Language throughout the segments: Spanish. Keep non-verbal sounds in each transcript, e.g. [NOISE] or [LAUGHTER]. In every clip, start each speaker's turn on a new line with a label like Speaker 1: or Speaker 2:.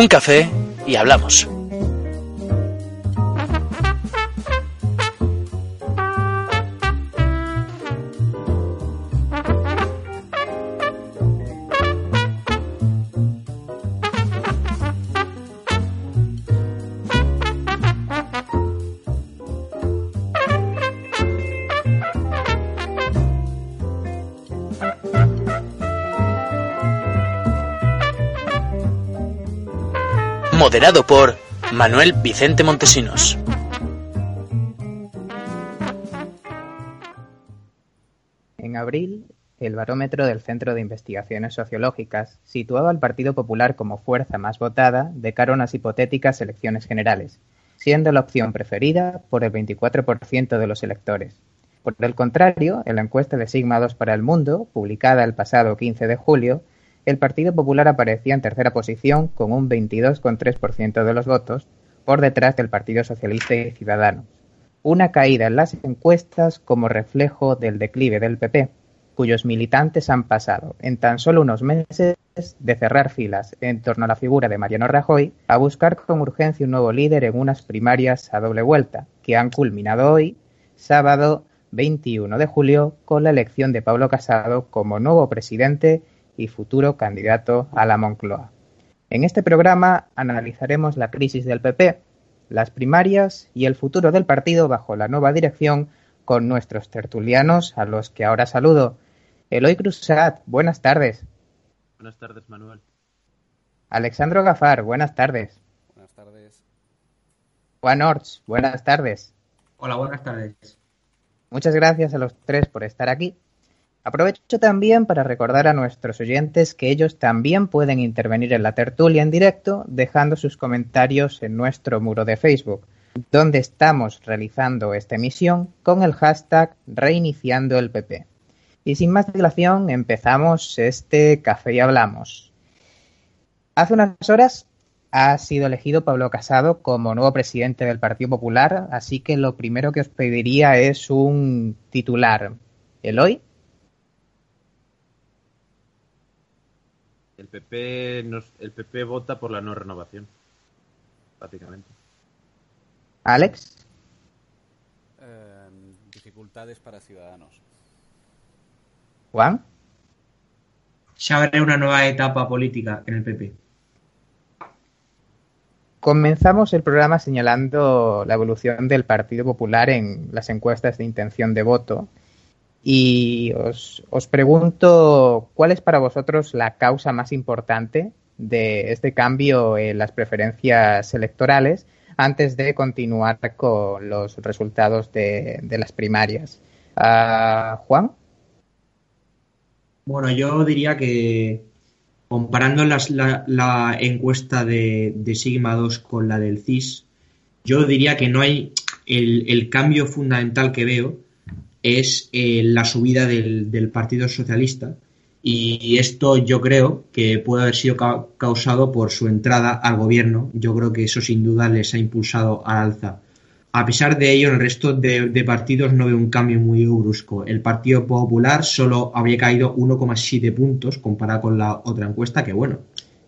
Speaker 1: Un café y hablamos. Moderado por Manuel Vicente Montesinos.
Speaker 2: En abril, el barómetro del Centro de Investigaciones Sociológicas situaba al Partido Popular como fuerza más votada de cara a unas hipotéticas elecciones generales, siendo la opción preferida por el 24% de los electores. Por el contrario, en la encuesta de Sigma 2 para el Mundo, publicada el pasado 15 de julio, el Partido Popular aparecía en tercera posición con un 22,3% de los votos, por detrás del Partido Socialista y Ciudadanos. Una caída en las encuestas como reflejo del declive del PP, cuyos militantes han pasado en tan solo unos meses de cerrar filas en torno a la figura de Mariano Rajoy a buscar con urgencia un nuevo líder en unas primarias a doble vuelta, que han culminado hoy, sábado 21 de julio, con la elección de Pablo Casado como nuevo presidente y futuro candidato a la Moncloa. En este programa analizaremos la crisis del PP, las primarias y el futuro del partido bajo la nueva dirección con nuestros tertulianos a los que ahora saludo. Eloy Cruzat, buenas tardes.
Speaker 3: Buenas tardes, Manuel.
Speaker 2: Alexandro Gafar, buenas tardes.
Speaker 4: Buenas tardes.
Speaker 2: Juan Orts, buenas tardes.
Speaker 5: Hola, buenas tardes.
Speaker 2: Muchas gracias a los tres por estar aquí. Aprovecho también para recordar a nuestros oyentes que ellos también pueden intervenir en la tertulia en directo dejando sus comentarios en nuestro muro de Facebook, donde estamos realizando esta emisión con el hashtag reiniciando el PP. Y sin más dilación empezamos este café y hablamos. Hace unas horas ha sido elegido Pablo Casado como nuevo presidente del Partido Popular, así que lo primero que os pediría es un titular. Eloy.
Speaker 3: El PP, nos, el PP vota por la no renovación, prácticamente.
Speaker 2: Alex.
Speaker 4: Eh, dificultades para ciudadanos.
Speaker 2: Juan.
Speaker 5: Se abre una nueva etapa política en el PP.
Speaker 2: Comenzamos el programa señalando la evolución del Partido Popular en las encuestas de intención de voto. Y os, os, pregunto, ¿cuál es para vosotros la causa más importante de este cambio en las preferencias electorales antes de continuar con los resultados de, de las primarias? Uh, Juan.
Speaker 5: Bueno, yo diría que comparando las, la, la, encuesta de, de, Sigma 2 con la del CIS, yo diría que no hay el, el cambio fundamental que veo es eh, la subida del, Partido Socialista y esto yo creo que puede haber sido ca causado por su entrada al gobierno. Yo creo que eso sin duda les ha impulsado al alza. A pesar de ello, en el resto de, de partidos no veo un cambio muy brusco. El Partido Popular solo habría caído 1,7 puntos comparado con la otra encuesta, que bueno,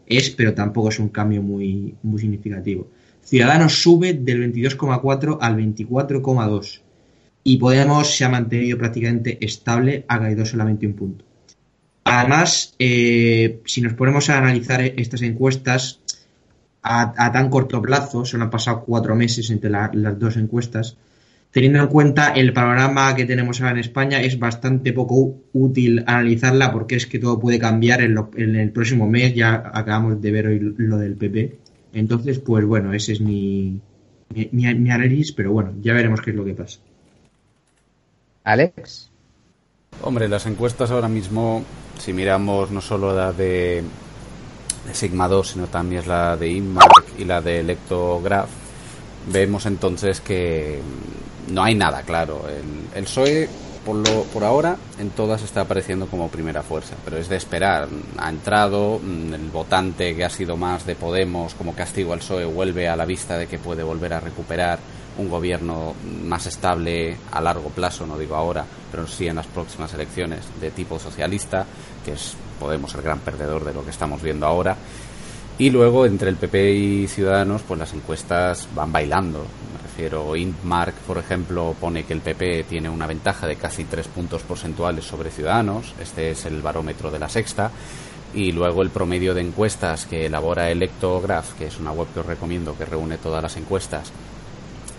Speaker 5: es, pero tampoco es un cambio muy, muy significativo. Ciudadanos sube del 22,4 al 24,2 y Podemos se ha mantenido prácticamente estable, ha caído solamente un punto. Además, eh, si nos ponemos a analizar estas encuestas a, tan corto plazo, solo han pasado cuatro meses entre la, las dos encuestas, teniendo en cuenta el panorama que tenemos ahora en España, es bastante poco útil analizarla porque es que todo puede cambiar en, lo, en el próximo mes, ya acabamos de ver hoy lo del PP. Entonces, pues bueno, ese es mi, mi, mi análisis, pero bueno, ya veremos qué es lo que pasa.
Speaker 2: Alex.
Speaker 4: Hombre, las encuestas ahora mismo si miramos no solo la de, Sigma 2, sino también la de Inmark y la de Electograph, vemos entonces que no hay nada claro. El, el PSOE por, lo, por ahora en todas está apareciendo como primera fuerza, pero es de esperar. Ha entrado, mm, el votante que ha sido más de Podemos como castigo al PSOE vuelve a la vista de que puede volver a recuperar un gobierno más estable a largo plazo, no digo ahora, pero sí en las próximas elecciones de tipo socialista, que es Podemos el gran perdedor de lo que estamos viendo ahora. Y luego entre el PP y Ciudadanos, pues las encuestas van bailando. Pero Intmark, por ejemplo, pone que el PP tiene una ventaja de casi tres puntos porcentuales sobre Ciudadanos. Este es el barómetro de la sexta. Y luego el promedio de encuestas que elabora Electograph, que es una web que os recomiendo que reúne todas las encuestas,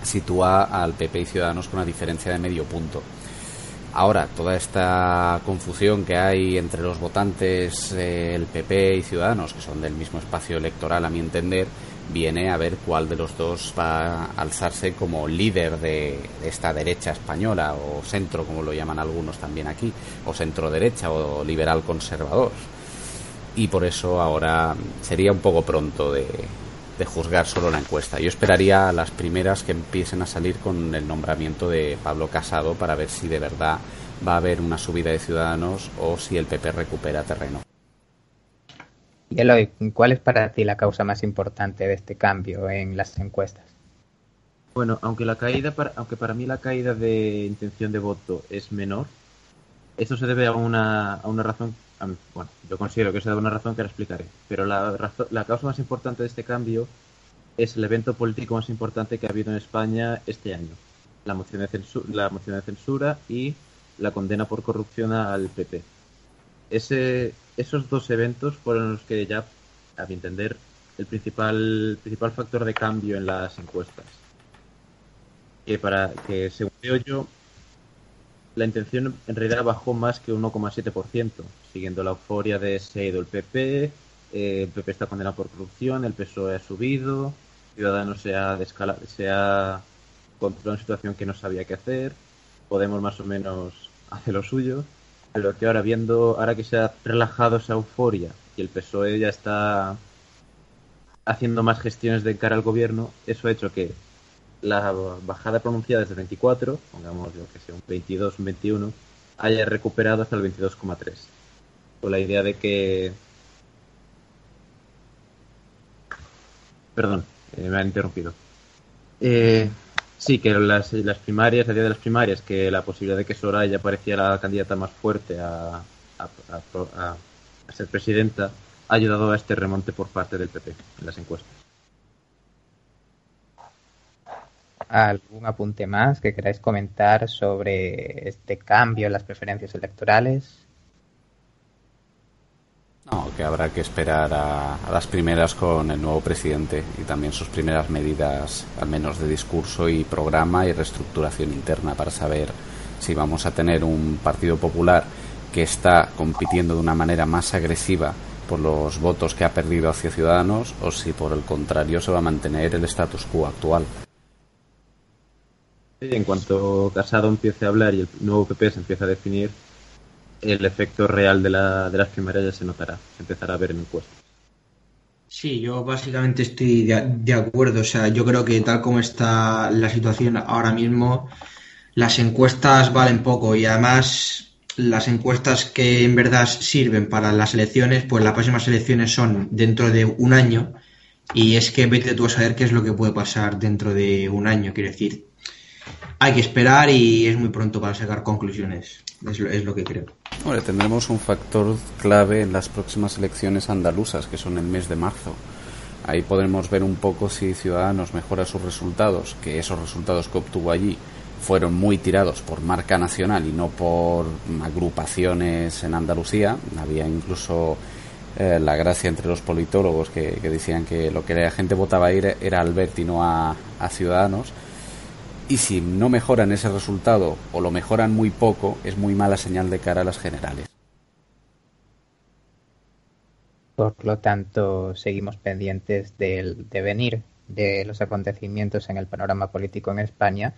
Speaker 4: sitúa al PP y Ciudadanos con una diferencia de medio punto. Ahora, toda esta confusión que hay entre los votantes del PP y Ciudadanos, que son del mismo espacio electoral a mi entender, viene a ver cuál de los dos va a alzarse como líder de esta derecha española o centro, como lo llaman algunos también aquí, o centro derecha o liberal conservador. Y por eso ahora sería un poco pronto de, de juzgar solo la encuesta. Yo esperaría a las primeras que empiecen a salir con el nombramiento de Pablo Casado para ver si de verdad va a haber una subida de ciudadanos o si el PP recupera terreno.
Speaker 2: Y Eloy, ¿cuál es para ti la causa más importante de este cambio en las encuestas?
Speaker 3: Bueno, aunque la caída, para, aunque para mí la caída de intención de voto es menor, eso se debe a una, a una razón, bueno, yo considero que a una razón que la explicaré, pero la, la causa más importante de este cambio es el evento político más importante que ha habido en España este año, la moción de censura, la moción de censura y la condena por corrupción al PP. Ese, esos dos eventos fueron los que ya, a mi entender, el principal, principal factor de cambio en las encuestas. Que para que según yo, la intención en realidad bajó más que un 1,7%, siguiendo la euforia de se ha ido el PP, eh, el PP está condenado por corrupción, el PSOE ha subido, Ciudadanos se ha, se ha controlado una situación que no sabía qué hacer, Podemos más o menos [LAUGHS] hacer lo suyo, pero que ahora viendo, ahora que se ha relajado esa euforia y el PSOE ya está haciendo más gestiones de cara al gobierno, eso ha hecho que la bajada pronunciada desde 24, pongamos yo que sea un 22, un 21, haya recuperado hasta el 22,3. Con la idea de que... Perdón, eh, me han interrumpido. Eh, Sí, que las, primarias, el día de las primarias, que la posibilidad de que Soraya parecía la candidata más fuerte a, ser presidenta ha ayudado a este remonte por parte del PP en las encuestas.
Speaker 2: ¿Algún apunte más que queráis comentar sobre este cambio en las preferencias electorales?
Speaker 4: No, que habrá que esperar a, las primeras con el nuevo presidente y también sus primeras medidas, al menos de discurso y programa y reestructuración interna para saber si vamos a tener un Partido Popular que está compitiendo de una manera más agresiva por los votos que ha perdido hacia Ciudadanos o si por el contrario se va a mantener el status quo actual.
Speaker 3: En cuanto Casado empiece a hablar y el nuevo PP se empieza a definir, el efecto real de, la, de las primarias ya se notará, se empezará a ver en encuestas.
Speaker 6: Sí, yo básicamente estoy de, acuerdo. O sea, yo creo que tal como está la situación ahora mismo, las encuestas valen poco y además las encuestas que en verdad sirven para las elecciones, pues las próximas elecciones son dentro de un año y es que vete tú a saber qué es lo que puede pasar dentro de un año. Quiero decir, hay que esperar y es muy pronto para sacar conclusiones. Es lo, que creo.
Speaker 4: Tendremos un factor clave en las próximas elecciones andaluzas, que son el mes de marzo. Ahí podremos ver un poco si Ciudadanos mejora sus resultados, que esos resultados que obtuvo allí fueron muy tirados por marca nacional y no por agrupaciones en Andalucía. Había incluso eh, la gracia entre los politólogos que, decían que lo que la gente votaba ir era Albert y no a Ciudadanos y si no mejoran ese resultado o lo mejoran muy poco, es muy mala señal de cara a las generales.
Speaker 2: Por lo tanto, seguimos pendientes del devenir de los acontecimientos en el panorama político en España.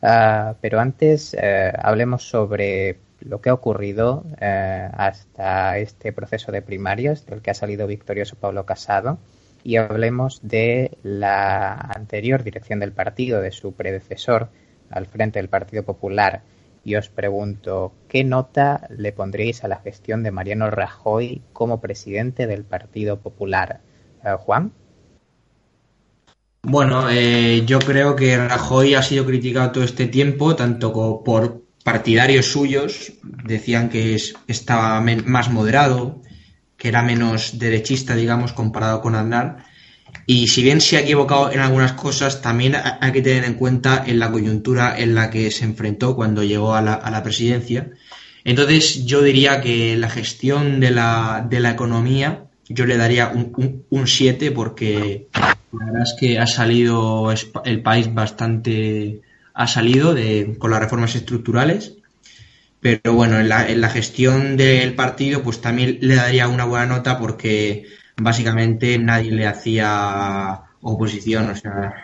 Speaker 2: Ah, pero antes, eh, hablemos sobre lo que ha ocurrido eh, hasta este proceso de primarias del que ha salido victorioso Pablo Casado y hablemos de la anterior dirección del partido, de su predecesor al frente del Partido Popular. Y os pregunto, ¿qué nota le pondréis a la gestión de Mariano Rajoy como presidente del Partido Popular? Eh, Juan.
Speaker 5: Bueno, eh, yo creo que Rajoy ha sido criticado todo este tiempo, tanto por partidarios suyos, decían que estaba más moderado, que era menos derechista, digamos, comparado con Aznar. Y si bien se ha equivocado en algunas cosas, también hay que tener en cuenta en la coyuntura en la que se enfrentó cuando llegó a la, presidencia. Entonces yo diría que la gestión de la, economía yo le daría un 7 porque la verdad es que ha salido el país bastante, ha salido con las reformas estructurales, pero bueno, en la, en la gestión del partido pues también le daría una buena nota porque básicamente nadie le hacía oposición, o sea,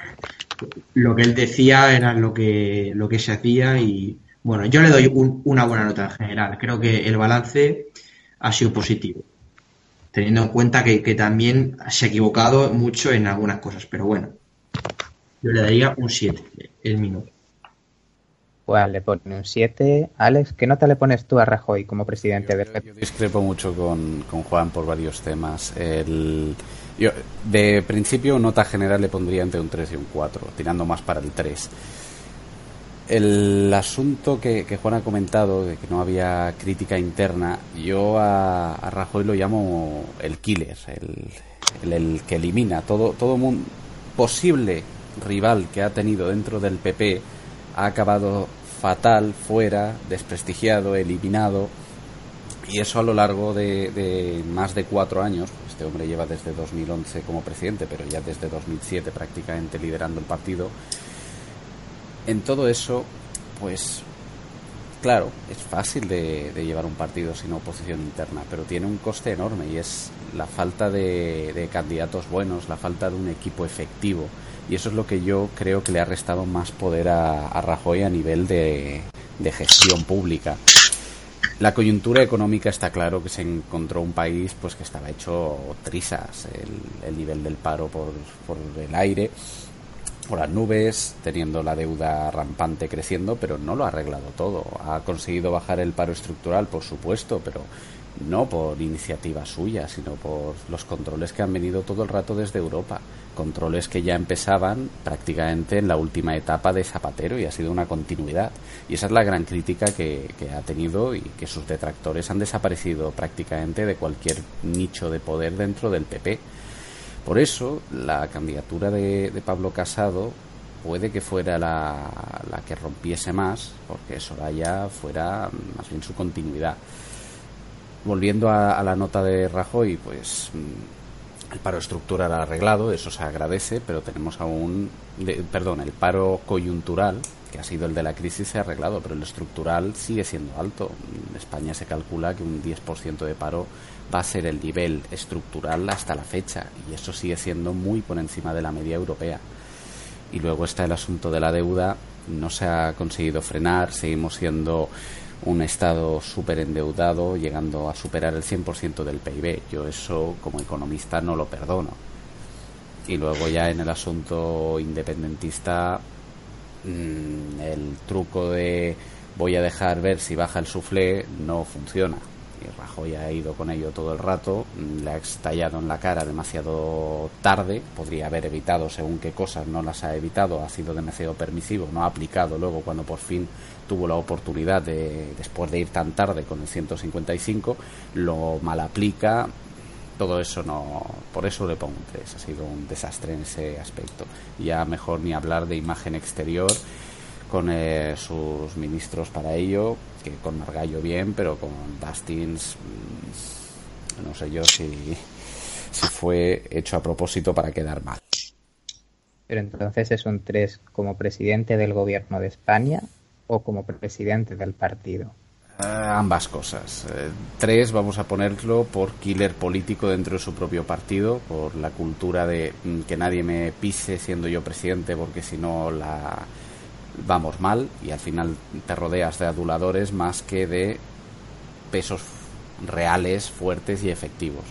Speaker 5: lo que él decía era lo que, lo que se hacía y bueno, yo le doy una buena nota en general, creo que el balance ha sido positivo teniendo en cuenta que, también se ha equivocado mucho en algunas cosas, pero bueno, yo le daría un 7, el minuto.
Speaker 2: Pues le pone un 7. Alex, ¿qué nota le pones tú a Rajoy como presidente
Speaker 4: del Yo discrepo mucho con, Juan por varios temas. El, yo, de principio, nota general le pondría entre un 3 y un 4, tirando más para el 3. El asunto que, Juan ha comentado de que no había crítica interna, yo a, Rajoy lo llamo el killer, el, el, que elimina todo, todo mundo, posible rival que ha tenido dentro del PP ha acabado fatal, fuera, desprestigiado, eliminado. Y eso a lo largo de, de, más de cuatro años. Este hombre lleva desde 2011 como presidente, pero ya desde 2007 prácticamente liderando el partido en todo eso, pues claro, es fácil de, llevar un partido sin oposición interna, pero tiene un coste enorme y es la falta de, candidatos buenos, la falta de un equipo efectivo. Y eso es lo que yo creo que le ha restado más poder a, Rajoy a nivel de, gestión pública. La coyuntura económica está claro que se encontró un país pues que estaba hecho trizas, el, el nivel del paro por, por el aire por las nubes, teniendo la deuda rampante creciendo, pero no lo ha arreglado todo. Ha conseguido bajar el paro estructural, por supuesto, pero no por iniciativa suya, sino por los controles que han venido todo el rato desde Europa. Controles que ya empezaban prácticamente en la última etapa de Zapatero y ha sido una continuidad. Y esa es la gran crítica que, que ha tenido y que sus detractores han desaparecido prácticamente de cualquier nicho de poder dentro del PP por eso, la candidatura de, Pablo Casado puede que fuera la, que rompiese más, porque Soraya fuera más bien su continuidad. Volviendo a, la nota de Rajoy, pues mm, el paro estructural arreglado, eso se agradece, pero tenemos aún, perdón, el paro coyuntural, que ha sido el de la crisis, se ha arreglado, pero el estructural sigue siendo alto. En España se calcula que un 10% de paro va a ser el nivel estructural hasta la fecha y eso sigue siendo muy por encima de la media europea. Y luego está el asunto de la deuda, no se ha conseguido frenar, seguimos siendo un Estado súper endeudado, llegando a superar el 100% del PIB. Yo eso como economista no lo perdono. Y luego ya en el asunto independentista, mm, el truco de voy a dejar ver si baja el suflé no funciona Rajoy ha ido con ello todo el rato, mm, le ha estallado en la cara demasiado tarde, podría haber evitado según qué cosas, no las ha evitado, ha sido demasiado permisivo, no ha aplicado luego cuando por fin tuvo la oportunidad de, después de ir tan tarde con el 155, lo mal aplica, todo eso no, por eso le pongo un 3, ha sido un desastre en ese aspecto. Ya mejor ni hablar de imagen exterior con eh, sus ministros para ello, que con Margallo bien, pero con Dustins mm, no sé yo si, si fue hecho a propósito para quedar mal.
Speaker 2: Pero entonces es un 3 como presidente del gobierno de España o como presidente del partido.
Speaker 4: Eh, ambas cosas. Eh, tres, vamos a ponerlo por killer político dentro de su propio partido, por la cultura de mm, que nadie me pise siendo yo presidente, porque si no la, vamos mal y al final te rodeas de aduladores más que de pesos reales, fuertes y efectivos.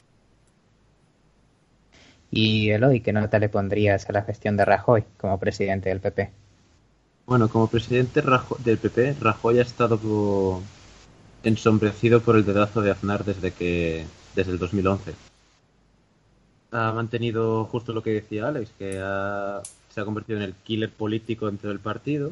Speaker 2: ¿Y Eloy, qué nota le pondrías a la gestión de Rajoy como presidente del PP?
Speaker 3: Bueno, como presidente del PP, Rajoy ha estado ensombrecido por el dedazo de Aznar desde que desde el 2011. Ha mantenido justo lo que decía Alex, que se ha convertido en el killer político dentro del partido,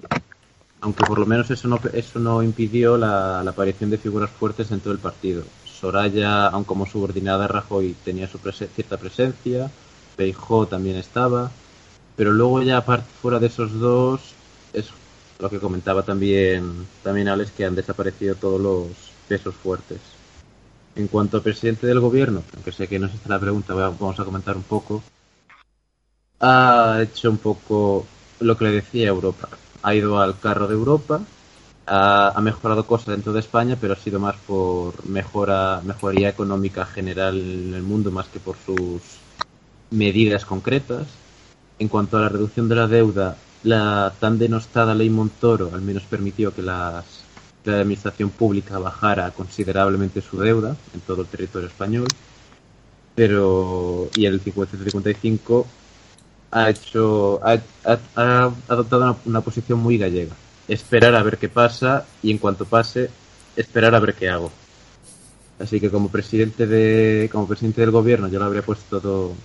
Speaker 3: aunque por lo menos eso no, eso no impidió la, aparición de figuras fuertes dentro del partido. Soraya, aun como subordinada Rajoy, tenía su cierta presencia, Peijó también estaba, pero luego ya fuera de esos dos, lo que comentaba también, también Alex, que han desaparecido todos los pesos fuertes. En cuanto al presidente del gobierno, aunque sé que no es esta la pregunta, vamos a comentar un poco, ha hecho un poco lo que le decía Europa. Ha ido al carro de Europa, ha, mejorado cosas dentro de España, pero ha sido más por mejora, mejoría económica general en el mundo, más que por sus medidas concretas. En cuanto a la reducción de la deuda, la tan denostada ley Montoro al menos permitió que las, la administración pública bajara considerablemente su deuda en todo el territorio español. Pero, y el 50-55 ha hecho, ha, adoptado una, posición muy gallega. Esperar a ver qué pasa y en cuanto pase, esperar a ver qué hago. Así que como presidente de, como presidente del gobierno yo le habría puesto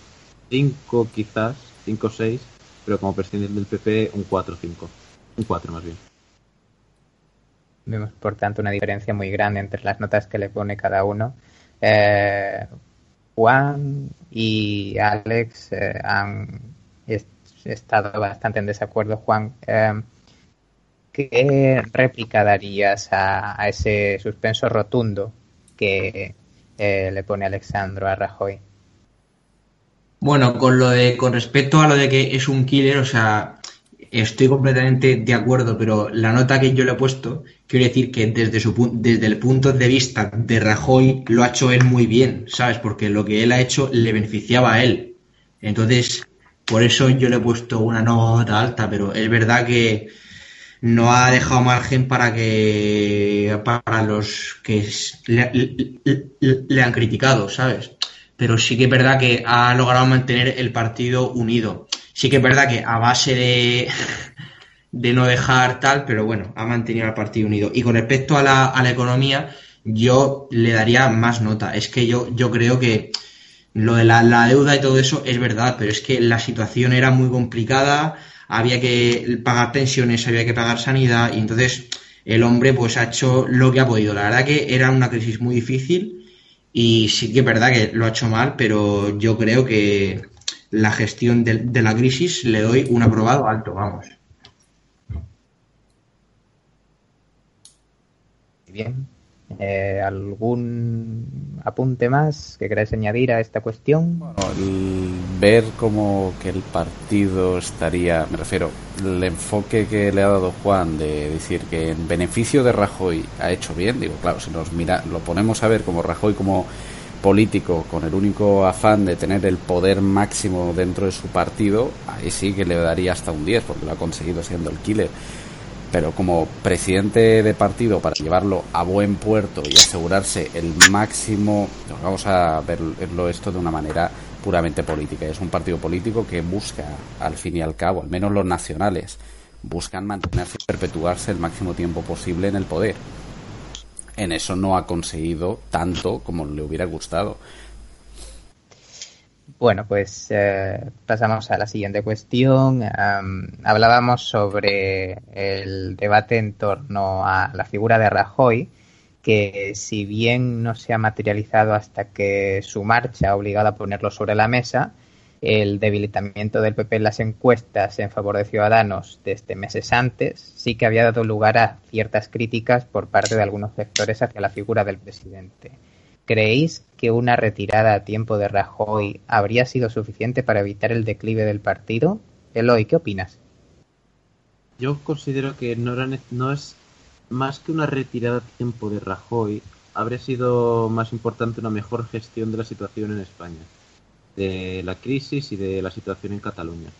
Speaker 3: 5 quizás, 5 o 6, pero como presidente del PP un 4 o 5. Un 4 más bien.
Speaker 2: Vemos, por tanto, una diferencia muy grande entre las notas que le pone cada uno. Eh, Juan y Alex eh, han estado bastante en desacuerdo. Juan, eh, ¿qué réplica darías a, a, ese suspenso rotundo que le pone Alexandro a Rajoy?
Speaker 5: Bueno, con lo de, con respecto a lo de que es un killer, o sea, estoy completamente de acuerdo, pero la nota que yo le he puesto, quiero decir que desde su desde el punto de vista de Rajoy lo ha hecho él muy bien, ¿sabes? Porque lo que él ha hecho le beneficiaba a él. Entonces, por eso yo le he puesto una nota alta, pero es verdad que no ha dejado margen para que para los que le han criticado, ¿sabes? Pero sí que es verdad que ha logrado mantener el partido unido. Sí que es verdad que a base de, [LAUGHS] de no dejar tal, pero bueno, ha mantenido el partido unido. Y con respecto a la, a la economía, yo le daría más nota. Es que yo, yo creo que lo de la, la, deuda y todo eso es verdad, pero es que la situación era muy complicada, había que pagar pensiones, había que pagar sanidad, y entonces el hombre pues ha hecho lo que ha podido. La verdad que era una crisis muy difícil y sí que es verdad que lo ha hecho mal, pero yo creo que la gestión de, la crisis le doy un aprobado alto, vamos.
Speaker 2: Bien. Eh, ¿Algún apunte más que queráis añadir a esta cuestión?
Speaker 4: Bueno, ver como que el partido estaría, me refiero, el enfoque que le ha dado Juan de decir que en beneficio de Rajoy ha hecho bien, digo, claro, si nos mira, lo ponemos a ver como Rajoy como político con el único afán de tener el poder máximo dentro de su partido, ahí sí que le daría hasta un 10 porque lo ha conseguido siendo el killer. Pero como presidente de partido para llevarlo a buen puerto y asegurarse el máximo, vamos a verlo esto de una manera puramente política. Es un partido político que busca, al fin y al cabo, al menos los nacionales, buscan mantenerse y perpetuarse el máximo tiempo posible en el poder. En eso no ha conseguido tanto como le hubiera gustado.
Speaker 2: Bueno, pues eh, pasamos a la siguiente cuestión. hablábamos sobre el debate en torno a la figura de Rajoy, que si bien no se ha materializado hasta que su marcha ha obligado a ponerlo sobre la mesa, el debilitamiento del PP en las encuestas en favor de Ciudadanos desde meses antes sí que había dado lugar a ciertas críticas por parte de algunos sectores hacia la figura del presidente. ¿Creéis que una retirada a tiempo de Rajoy habría sido suficiente para evitar el declive del partido? Eloy, ¿qué opinas?
Speaker 3: Yo considero que no, no es más que una retirada a tiempo de Rajoy, habría sido más importante una mejor gestión de la situación en España, de la crisis y de la situación en Cataluña.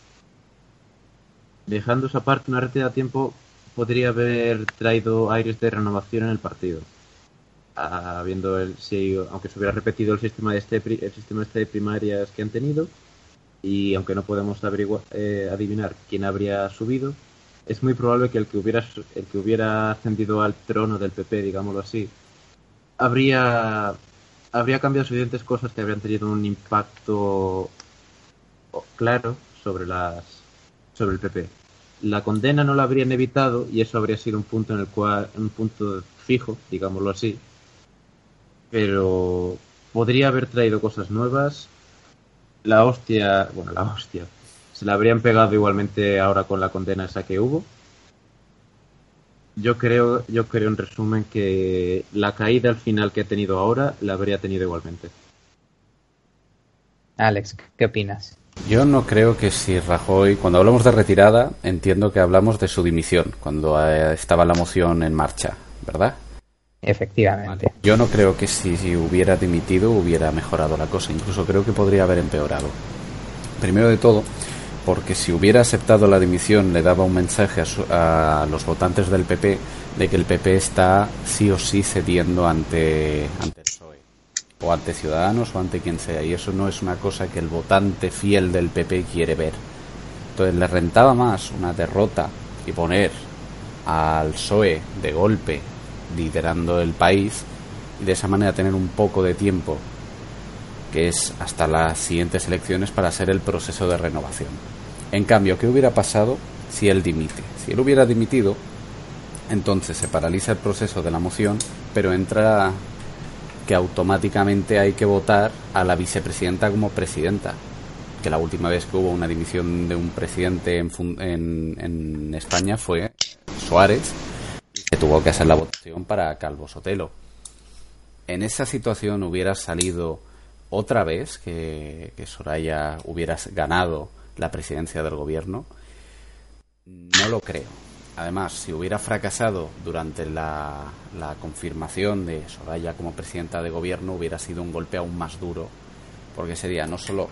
Speaker 3: Dejando esa parte una retirada a tiempo podría haber traído aires de renovación en el partido. Habiendo el, aunque se hubiera repetido el sistema de este, el sistema este primarias que han tenido, y aunque no podemos averiguar, eh, adivinar quién habría subido, es muy probable que el que hubiera el que hubiera ascendido al trono del PP, digámoslo así, habría habría cambiado suficientes cosas que habrían tenido un impacto claro sobre las sobre el PP. La condena no la habrían evitado y eso habría sido un punto en el cual un punto fijo, digámoslo así. Pero podría haber traído cosas nuevas. La hostia, bueno, la hostia, se la habrían pegado igualmente ahora con la condena esa que hubo. Yo creo, yo creo en resumen que la caída al final que ha tenido ahora la habría tenido igualmente.
Speaker 2: Alex, ¿qué opinas?
Speaker 4: Yo no creo que si Rajoy, cuando hablamos de retirada, entiendo que hablamos de su dimisión, cuando eh, estaba la moción en marcha, ¿verdad?
Speaker 2: Efectivamente.
Speaker 4: Yo no creo que si, si, hubiera dimitido hubiera mejorado la cosa, incluso creo que podría haber empeorado. Primero de todo, porque si hubiera aceptado la dimisión le daba un mensaje a, a, los votantes del PP de que el PP está sí o sí cediendo ante, ante el PSOE, o ante Ciudadanos o ante quien sea, y eso no es una cosa que el votante fiel del PP quiere ver. Entonces le rentaba más una derrota y poner al PSOE de golpe liderando el país y de esa manera tener un poco de tiempo que es hasta las siguientes elecciones para hacer el proceso de renovación. En cambio, ¿qué hubiera pasado si él dimite? Si él hubiera dimitido, entonces se paraliza el proceso de la moción, pero entra que automáticamente hay que votar a la vicepresidenta como presidenta. Que la última vez que hubo una dimisión de un presidente en, en, en España fue Suárez, que tuvo que hacer la votación para Calvo Sotelo. En esa situación hubiera salido otra vez que, que Soraya hubiera ganado la presidencia del gobierno? No lo creo. Además, si hubiera fracasado durante la, confirmación de Soraya como presidenta de gobierno, hubiera sido un golpe aún más duro, porque sería no solo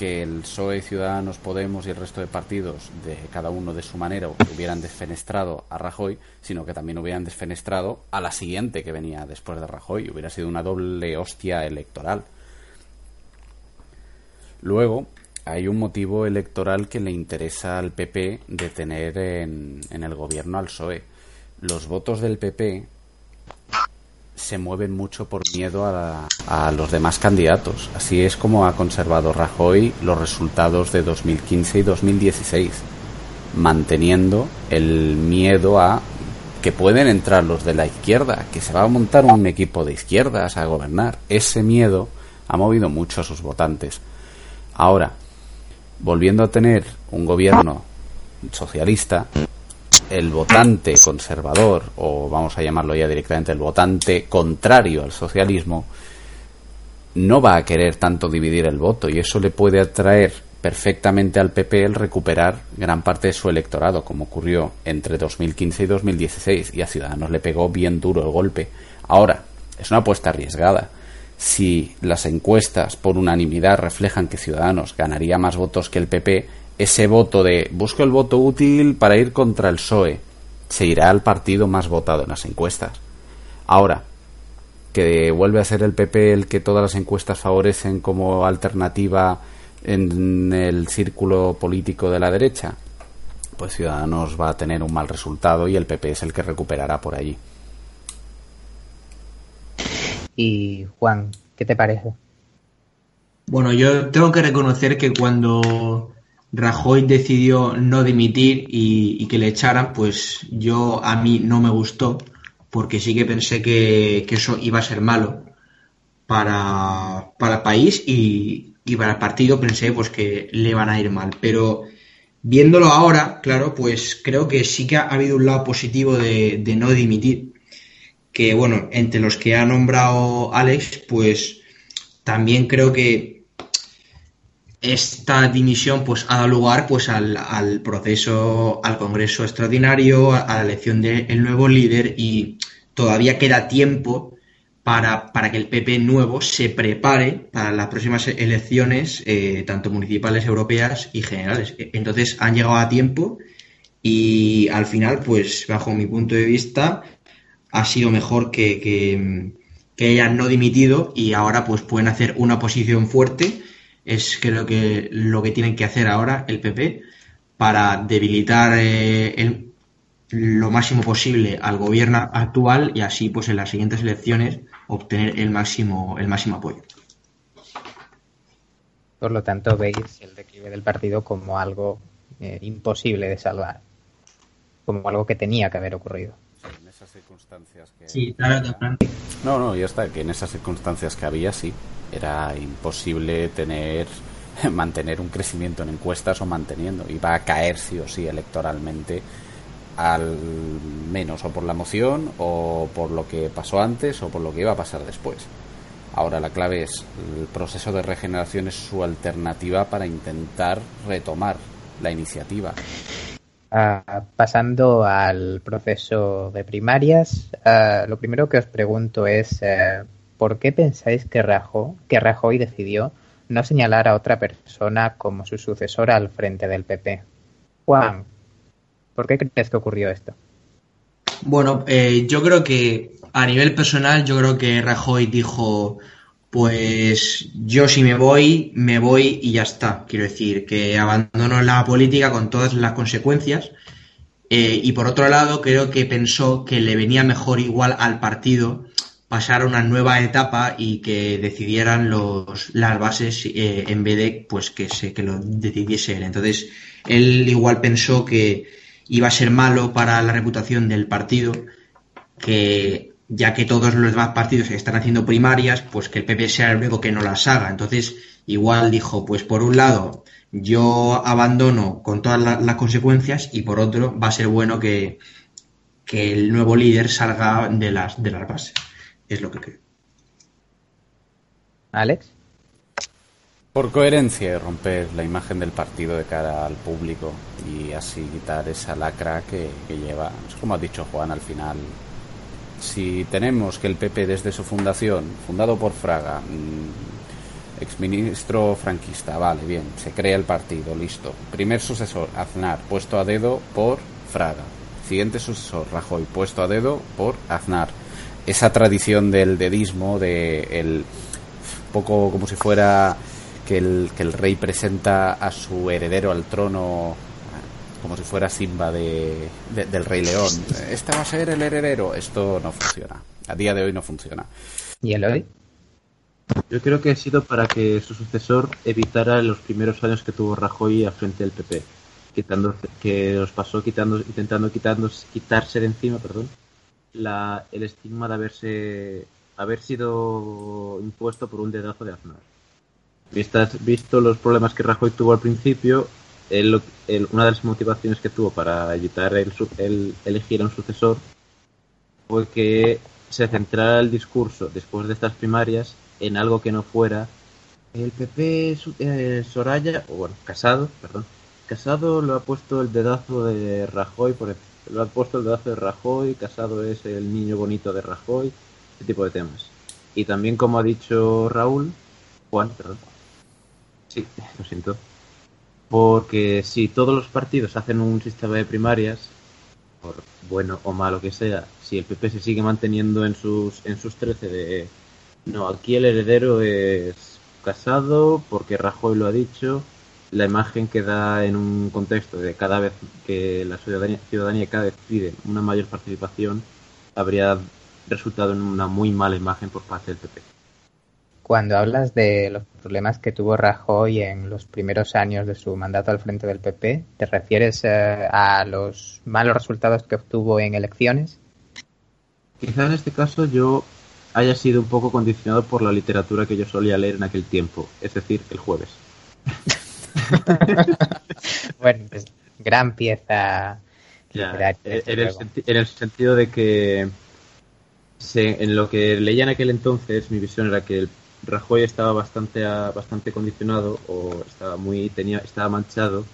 Speaker 4: que el PSOE, Ciudadanos, Podemos y el resto de partidos, de cada uno de su manera, hubieran desfenestrado a Rajoy, sino que también hubieran desfenestrado a la siguiente que venía después de Rajoy. Hubiera sido una doble hostia electoral. Luego, hay un motivo electoral que le interesa al PP de tener en, en, el gobierno al PSOE. Los votos del PP se mueven mucho por miedo a, a, los demás candidatos. Así es como ha conservado Rajoy los resultados de 2015 y 2016, manteniendo el miedo a que pueden entrar los de la izquierda, que se va a montar un equipo de izquierdas a gobernar. Ese miedo ha movido mucho a sus votantes. Ahora, volviendo a tener un gobierno socialista, el votante conservador, o vamos a llamarlo ya directamente el votante contrario al socialismo, no va a querer tanto dividir el voto y eso le puede atraer perfectamente al PP el recuperar gran parte de su electorado, como ocurrió entre 2015 y 2016, y a Ciudadanos le pegó bien duro el golpe. Ahora, es una apuesta arriesgada si las encuestas por unanimidad reflejan que Ciudadanos ganaría más votos que el PP, ese voto de busco el voto útil para ir contra el PSOE se irá al partido más votado en las encuestas. Ahora, que vuelve a ser el PP el que todas las encuestas favorecen como alternativa en el círculo político de la derecha, pues Ciudadanos va a tener un mal resultado y el PP es el que recuperará por allí.
Speaker 2: Y Juan, ¿qué te parece?
Speaker 5: Bueno, yo tengo que reconocer que cuando Rajoy decidió no dimitir y, que le echaran, pues yo a mí no me gustó, porque sí que pensé que, eso iba a ser malo para, para el país y, y, para el partido pensé pues que le van a ir mal. Pero viéndolo ahora, claro, pues creo que sí que ha habido un lado positivo de no dimitir que bueno, entre los que ha nombrado Alex, pues también creo que esta dimisión pues ha dado lugar pues al, al proceso, al Congreso extraordinario, a, la elección del de nuevo líder y todavía queda tiempo para, para, que el PP nuevo se prepare para las próximas elecciones, eh, tanto municipales, europeas y generales. Entonces han llegado a tiempo y al final, pues bajo mi punto de vista, ha sido mejor que, que, hayan no dimitido y ahora pues pueden hacer una oposición fuerte. Es creo que lo que tienen que hacer ahora el PP para debilitar eh, lo máximo posible al gobierno actual y así pues en las siguientes elecciones obtener el máximo el máximo apoyo.
Speaker 2: Por lo tanto, veis el declive del partido como algo eh, imposible de salvar, como algo que tenía que haber ocurrido.
Speaker 4: Esas circunstancias que...
Speaker 5: Sí, claro, claro.
Speaker 4: No, no, ya está, que en esas circunstancias que había, sí, era imposible tener [LAUGHS] mantener un crecimiento en encuestas o manteniendo. Iba a caer sí o sí electoralmente al menos o por la moción o por lo que pasó antes o por lo que iba a pasar después. Ahora la clave es el proceso de regeneración es su alternativa para intentar retomar la iniciativa.
Speaker 2: Uh, pasando al proceso de primarias, uh, lo primero que os pregunto es uh, ¿por qué pensáis que Rajoy, que Rajoy decidió no señalar a otra persona como su sucesora al frente del PP? Juan, ¿por qué crees que ocurrió esto?
Speaker 5: Bueno, eh, yo creo que a nivel personal, yo creo que Rajoy dijo, pues yo si me voy, me voy y ya está. Quiero decir, que abandono la política con todas las consecuencias. Eh, y por otro lado, creo que pensó que le venía mejor igual al partido pasar a una nueva etapa y que decidieran los, las bases eh, en vez de pues que se que lo decidiese él. Entonces, él igual pensó que iba a ser malo para la reputación del partido, que ya que todos los demás partidos están haciendo primarias, pues que el PP sea el único que no las haga. Entonces, igual dijo, pues por un lado, yo abandono con todas la, las consecuencias y por otro, va a ser bueno que, que el nuevo líder salga de las, de las bases. Es lo que creo.
Speaker 2: Alex.
Speaker 4: Por coherencia y romper la imagen del partido de cara al público y así quitar esa lacra que, que lleva, es como ha dicho Juan al final, si tenemos que el PP desde su fundación, fundado por Fraga, mmm, exministro franquista, vale, bien, se crea el partido, listo. Primer sucesor, Aznar, puesto a dedo por Fraga. Siguiente sucesor, Rajoy, puesto a dedo por Aznar. Esa tradición del dedismo, de el poco como si fuera que el, que el rey presenta a su heredero al trono como si fuera Simba de, de, del Rey León. Este va a ser el heredero. Esto no funciona. A día de hoy no funciona.
Speaker 2: ¿Y el hoy?
Speaker 3: Yo creo que ha sido para que su sucesor evitara los primeros años que tuvo Rajoy al frente del PP, quitando que los pasó quitando, intentando quitando, quitarse de encima, perdón, la, el estigma de haberse haber sido impuesto por un dedazo de Aznar. Vistas, visto los problemas que Rajoy tuvo al principio, él, él, una de las motivaciones que tuvo para evitar el, el, elegir a un sucesor fue que se centrara el discurso después de estas primarias en algo que no fuera el PP eh, Soraya, o bueno, Casado, perdón, Casado lo ha puesto el dedazo de Rajoy, por lo ha puesto el dedazo de Rajoy, Casado es el niño bonito de Rajoy, ese tipo de temas. Y también como ha dicho Raúl, Juan, perdón, sí, [LAUGHS] lo siento, porque si todos los partidos hacen un sistema de primarias, por bueno o malo que sea, si el PP se sigue manteniendo en sus, en sus 13 de no, aquí el heredero es casado porque Rajoy lo ha dicho, la imagen que da en un contexto de cada vez que la ciudadanía, ciudadanía cada vez pide una mayor participación, habría resultado en una muy mala imagen por parte del PP
Speaker 2: cuando hablas de los problemas que tuvo Rajoy en los primeros años de su mandato al frente del PP, ¿te refieres eh, a los malos resultados que obtuvo en elecciones?
Speaker 3: Quizá en este caso yo haya sido un poco condicionado por la literatura que yo solía leer en aquel tiempo, es decir, el jueves. [LAUGHS]
Speaker 2: bueno, pues gran pieza.
Speaker 3: Ya, en, el en, el sentido de que se, en lo que leía en aquel entonces, mi visión era que el Rajoy estaba bastante bastante condicionado o estaba muy tenía estaba manchado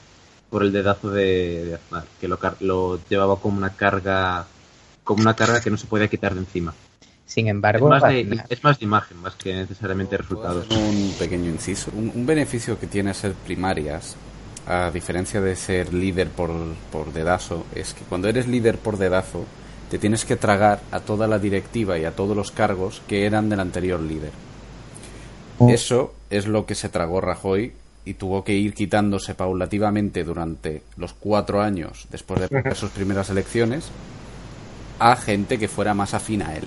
Speaker 3: por el dedazo de, de Aznar, que lo, lo, llevaba como una carga como una carga que no se podía quitar de encima.
Speaker 2: Sin embargo,
Speaker 3: es más de, es más de imagen más que necesariamente resultados.
Speaker 4: Un pequeño inciso, un, un, beneficio que tiene ser primarias a diferencia de ser líder por, por dedazo, es que cuando eres líder por dedazo, te tienes que tragar a toda la directiva y a todos los cargos que eran del anterior líder. Eso es lo que se tragó Rajoy y tuvo que ir quitándose paulativamente durante los cuatro años después de [LAUGHS] sus primeras elecciones a gente que fuera más afín a él.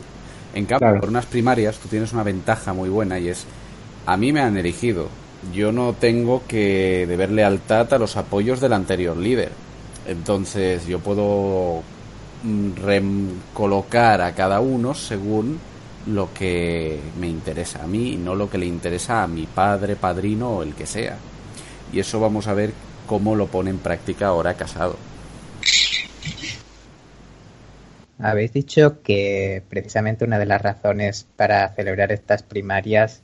Speaker 4: En cambio, por unas primarias tú tienes una ventaja muy buena y es, a mí me han elegido, yo no tengo que deber lealtad a los apoyos del anterior líder. Entonces yo puedo mm, recolocar a cada uno según lo que me interesa a mí y no lo que le interesa a mi padre, padrino o el que sea. Y eso vamos a ver cómo lo pone en práctica ahora casado.
Speaker 2: Habéis dicho que precisamente una de las razones para celebrar estas primarias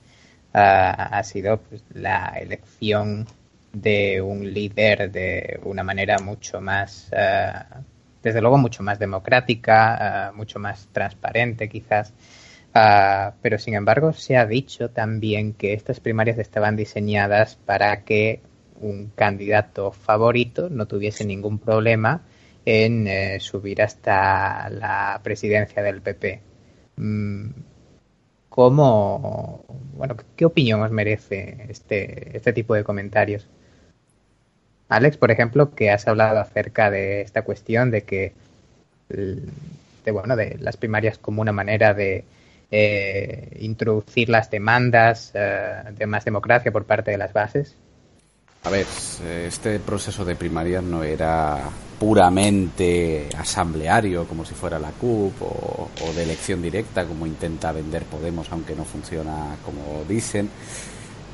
Speaker 2: ah, ha sido pues, la elección de un líder de una manera mucho más, ah, desde luego mucho más democrática, ah, mucho más transparente quizás. Pero sin embargo se ha dicho también que estas primarias estaban diseñadas para que un candidato favorito no tuviese ningún problema en eh, subir hasta la presidencia del PP. Mm, ¿Cómo, bueno, qué opinión os merece este, este tipo de comentarios? Alex, por ejemplo, que has hablado acerca de esta cuestión de que, de, bueno, de las primarias como una manera de eh, introducir las demandas eh, de más democracia por parte de las bases.
Speaker 4: A ver, este proceso de primaria no era puramente asambleario, como si fuera la CUP, o, de elección directa, como intenta vender Podemos, aunque no funciona como dicen.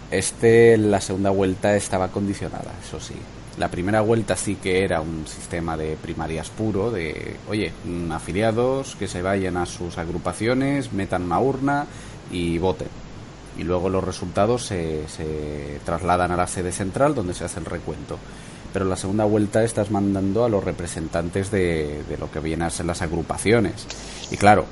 Speaker 4: Este, la segunda vuelta estaba condicionada, eso sí. La primera vuelta sí que era un sistema de primarias puro, de, oye, afiliados que se vayan a sus agrupaciones, metan una urna y voten y luego los resultados se, se, trasladan a la sede central donde se hace el recuento. Pero la segunda vuelta estás mandando a los representantes de, de lo que vienen a ser las agrupaciones. Y claro,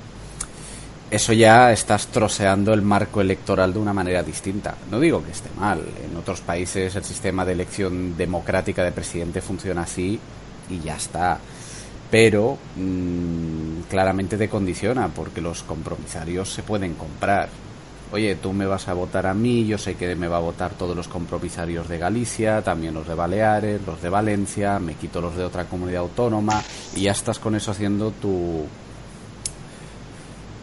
Speaker 4: eso ya estás troceando el marco electoral de una manera distinta. No digo que esté mal. En otros países el sistema de elección democrática de presidente funciona así y ya está. Pero mm, claramente te condiciona porque los compromisarios se pueden comprar oye, tú me vas a votar a mí, yo sé que me va a votar todos los compromisarios de Galicia, también los de Baleares, los de Valencia, me quito los de otra comunidad autónoma y ya estás con eso haciendo tu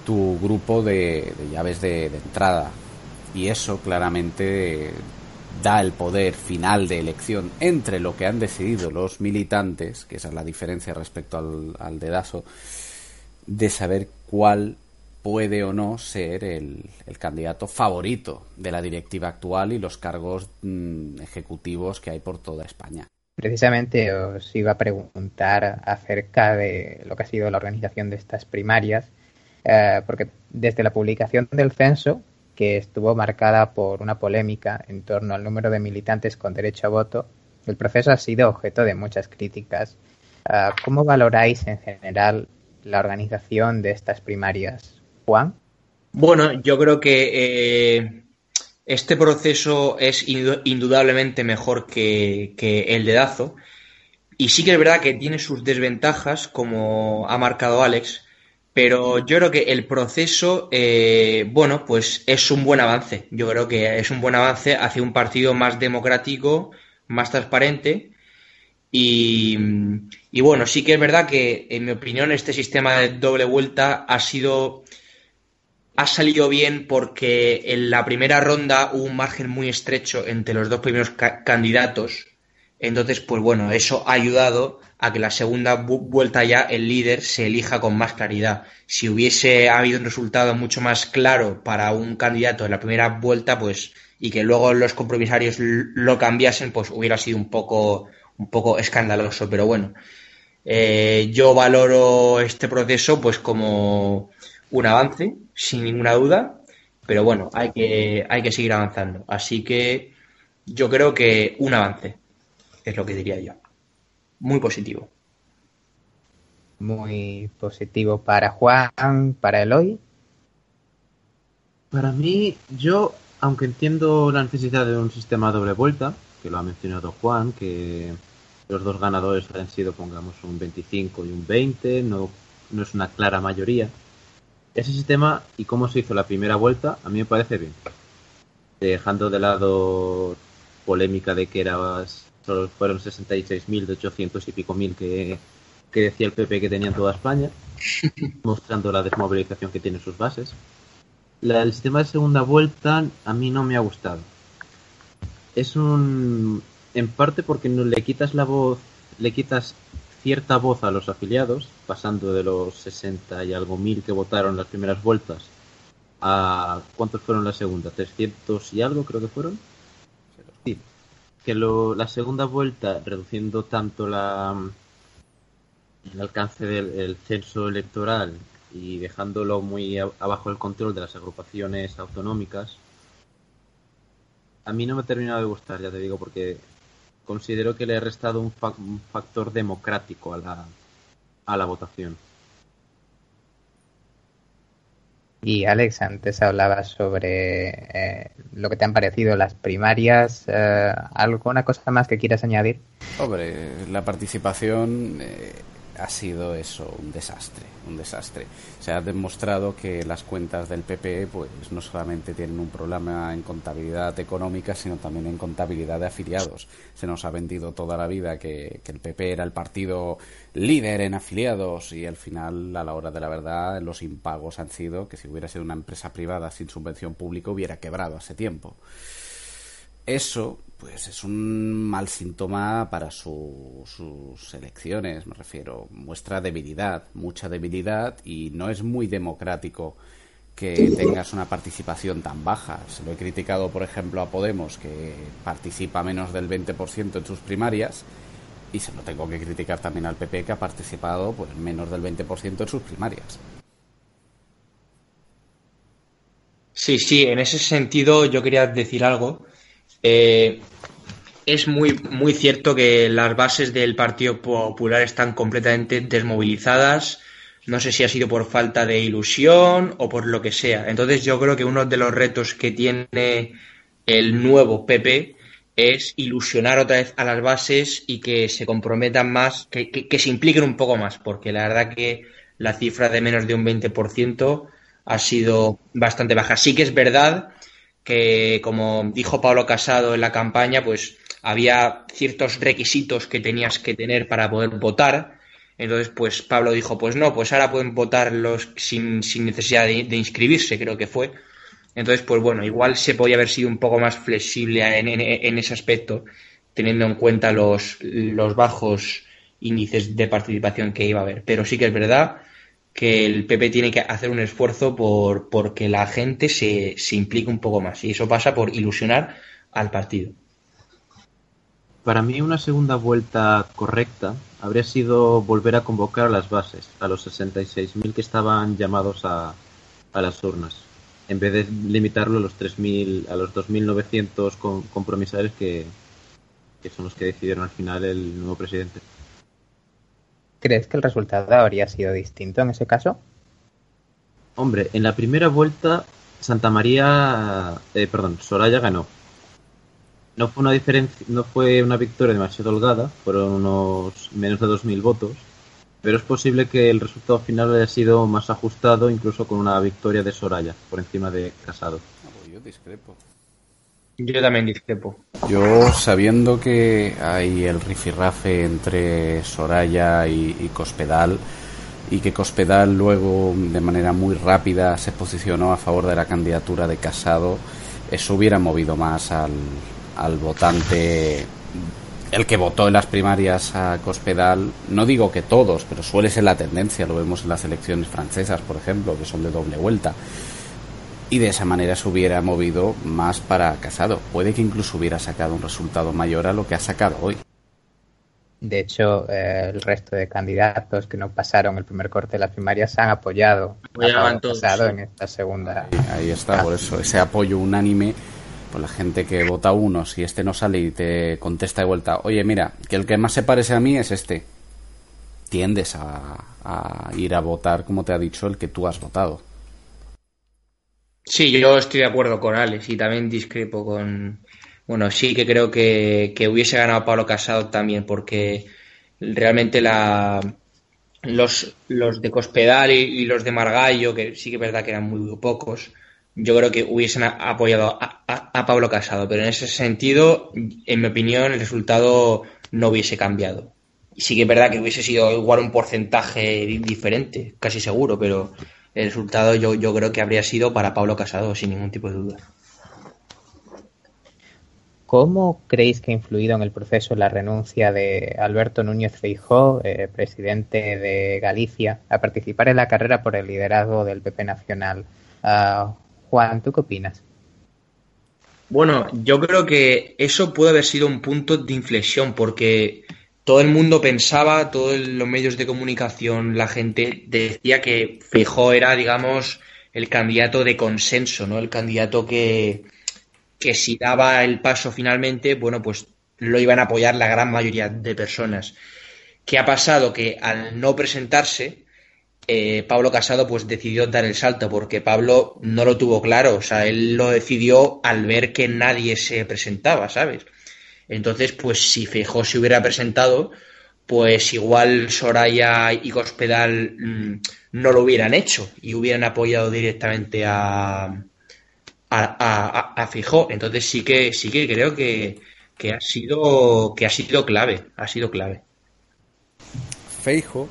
Speaker 4: tu grupo de, llaves de, de, entrada y eso claramente da el poder final de elección entre lo que han decidido los militantes, que esa es la diferencia respecto al, al dedazo, de saber cuál puede o no ser el, candidato favorito de la directiva actual y los cargos mm, ejecutivos que hay por toda España.
Speaker 2: Precisamente os iba a preguntar acerca de lo que ha sido la organización de estas primarias, eh, porque desde la publicación del censo, que estuvo marcada por una polémica en torno al número de militantes con derecho a voto, el proceso ha sido objeto de muchas críticas. Eh, ¿Cómo valoráis en general la organización de estas primarias? Juan.
Speaker 5: Bueno, yo creo que eh, este proceso es indudablemente mejor que, el dedazo. Y sí que es verdad que tiene sus desventajas, como ha marcado Alex, pero yo creo que el proceso, eh, bueno, pues es un buen avance. Yo creo que es un buen avance hacia un partido más democrático, más transparente. Y, bueno, sí que es verdad que, en mi opinión, este sistema de doble vuelta ha sido ha salido bien porque en la primera ronda hubo un margen muy estrecho entre los dos primeros candidatos. Entonces, pues bueno, eso ha ayudado a que la segunda vuelta ya el líder se elija con más claridad. Si hubiese habido un resultado mucho más claro para un candidato en la primera vuelta, pues, y que luego los compromisarios lo cambiasen, pues hubiera sido un poco, un poco escandaloso. Pero bueno, eh, yo valoro este proceso pues como un avance, sin ninguna duda, pero bueno, hay que, hay que seguir avanzando. Así que yo creo que un avance es lo que diría yo. Muy positivo.
Speaker 2: Muy positivo para Juan, para Eloy.
Speaker 3: Para mí, yo, aunque entiendo la necesidad de un sistema doble vuelta, que lo ha mencionado Juan, que los dos ganadores han sido, pongamos, un 25 y un 20, no, no es una clara mayoría. Ese sistema y cómo se hizo la primera vuelta, a mí me parece bien. Dejando de lado polémica de que era solo fueron 66.000 de 800 y pico mil que, que decía el PP que tenía en toda España, [LAUGHS] mostrando la desmovilización que tiene sus bases. La, el sistema de segunda vuelta a mí no me ha gustado. Es un. En parte porque no le quitas la voz, le quitas cierta voz a los afiliados, pasando de los 60 y algo mil que votaron las primeras vueltas a. ¿Cuántos fueron la segunda? ¿300 y algo creo que fueron? Que lo, la segunda vuelta, reduciendo tanto la, el alcance del el censo electoral y dejándolo muy abajo del control de las agrupaciones autonómicas, a mí no me ha terminado de gustar, ya te digo, porque considero que le he restado un, fa un factor democrático a la, a la votación.
Speaker 2: Y Alex, antes hablabas sobre eh, lo que te han parecido las primarias. Eh, ¿Alguna cosa más que quieras añadir?
Speaker 4: Hombre, la participación eh, ha sido eso, un desastre, un desastre. Se ha demostrado que las cuentas del PP pues no solamente tienen un problema en contabilidad económica, sino también en contabilidad de afiliados. Se nos ha vendido toda la vida que, que el PP era el partido líder en afiliados y al final, a la hora de la verdad, los impagos han sido que si hubiera sido una empresa privada sin subvención pública hubiera quebrado hace tiempo. Eso pues es un mal síntoma para su, sus elecciones, me refiero. Muestra debilidad, mucha debilidad y no es muy democrático que tengas una participación tan baja. Se lo he criticado, por ejemplo, a Podemos, que participa menos del 20% en sus primarias, y se lo tengo que criticar también al PP, que ha participado pues, menos del 20% en sus primarias.
Speaker 5: Sí, sí, en ese sentido yo quería decir algo. Eh, es muy, muy cierto que las bases del Partido Popular están completamente desmovilizadas. No sé si ha sido por falta de ilusión o por lo que sea. Entonces yo creo que uno de los retos que tiene el nuevo PP es ilusionar otra vez a las bases y que se comprometan más, que, que, que se impliquen un poco más, porque la verdad que la cifra de menos de un 20% ha sido bastante baja. Sí que es verdad que, como dijo Pablo Casado en la campaña, pues había ciertos requisitos que tenías que tener para poder votar. Entonces, pues Pablo dijo, pues no, pues ahora pueden votar los sin, sin necesidad de, inscribirse, creo que fue. Entonces, pues bueno, igual se podía haber sido un poco más flexible en, en, en ese aspecto, teniendo en cuenta los, los bajos índices de participación que iba a haber. Pero sí que es verdad que el PP tiene que hacer un esfuerzo por, por que la gente se, se implique un poco más. Y eso pasa por ilusionar al partido.
Speaker 3: Para mí una segunda vuelta correcta habría sido volver a convocar a las bases, a los 66.000 que estaban llamados a, a, las urnas, en vez de limitarlo a los 3.000, a los 2.900 com compromisarios que, que son los que decidieron al final el nuevo presidente.
Speaker 2: ¿Crees que el resultado habría sido distinto en ese caso?
Speaker 3: Hombre, en la primera vuelta Santa María, eh, perdón, Soraya ganó. No fue una diferencia, no fue una victoria demasiado holgada, fueron unos menos de 2.000 votos, pero es posible que el resultado final haya sido más ajustado, incluso con una victoria de Soraya por encima de Casado.
Speaker 4: Yo discrepo.
Speaker 5: Yo también discrepo.
Speaker 4: Yo, sabiendo que hay el rifirrafe entre Soraya y, y, Cospedal, y que Cospedal luego, de manera muy rápida, se posicionó a favor de la candidatura de Casado, eso hubiera movido más al, al votante, el que votó en las primarias a Cospedal. No digo que todos, pero suele ser la tendencia, lo vemos en las elecciones francesas, por ejemplo, que son de doble vuelta y de esa manera se hubiera movido más para Casado. Puede que incluso hubiera sacado un resultado mayor a lo que ha sacado hoy.
Speaker 2: De hecho, eh, el resto de candidatos que no pasaron el primer corte de las primarias han apoyado a
Speaker 5: todos,
Speaker 2: Casado en esta segunda.
Speaker 4: Ahí, ahí está, ah. por eso, ese apoyo unánime por la gente que vota uno, si este no sale y te contesta de vuelta, oye, mira, que el que más se parece a mí es este. Tiendes a, a ir a votar, como te ha dicho, el que tú has votado.
Speaker 5: Sí, yo estoy de acuerdo con Alex y también discrepo con, Bueno, sí que creo que, que hubiese ganado Pablo Casado también, porque realmente la, los, los de Cospedal y, los de Margallo, que sí que es verdad que eran muy, pocos, yo creo que hubiesen apoyado a, Pablo Casado, pero en ese sentido, en mi opinión, el resultado no hubiese cambiado. Sí que es verdad que hubiese sido igual un porcentaje diferente, casi seguro, pero el resultado yo, yo creo que habría sido para Pablo Casado, sin ningún tipo de duda.
Speaker 2: ¿Cómo creéis que ha influido en el proceso la renuncia de Alberto Núñez Feijó, eh, presidente de Galicia, a participar en la carrera por el liderazgo del PP Nacional? Ah, Juan, ¿tú qué opinas?
Speaker 5: Bueno, yo creo que eso puede haber sido un punto de inflexión porque todo el mundo pensaba, todos los medios de comunicación, la gente decía que Feijó era, digamos, el candidato de consenso, ¿no? El candidato que, que si daba el paso finalmente, bueno, pues lo iban a apoyar la gran mayoría de personas. ¿Qué ha pasado? Que al no presentarse, eh, Pablo Casado pues decidió dar el salto porque Pablo no lo tuvo claro, o sea, él lo decidió al ver que nadie se presentaba, ¿sabes? Entonces, pues si Feijó se hubiera presentado, pues igual Soraya y Cospedal mm, no lo hubieran hecho y hubieran apoyado directamente a, a, Fijó. Entonces sí que sí que creo que, ha sido que ha sido clave, ha sido clave.
Speaker 4: Feijo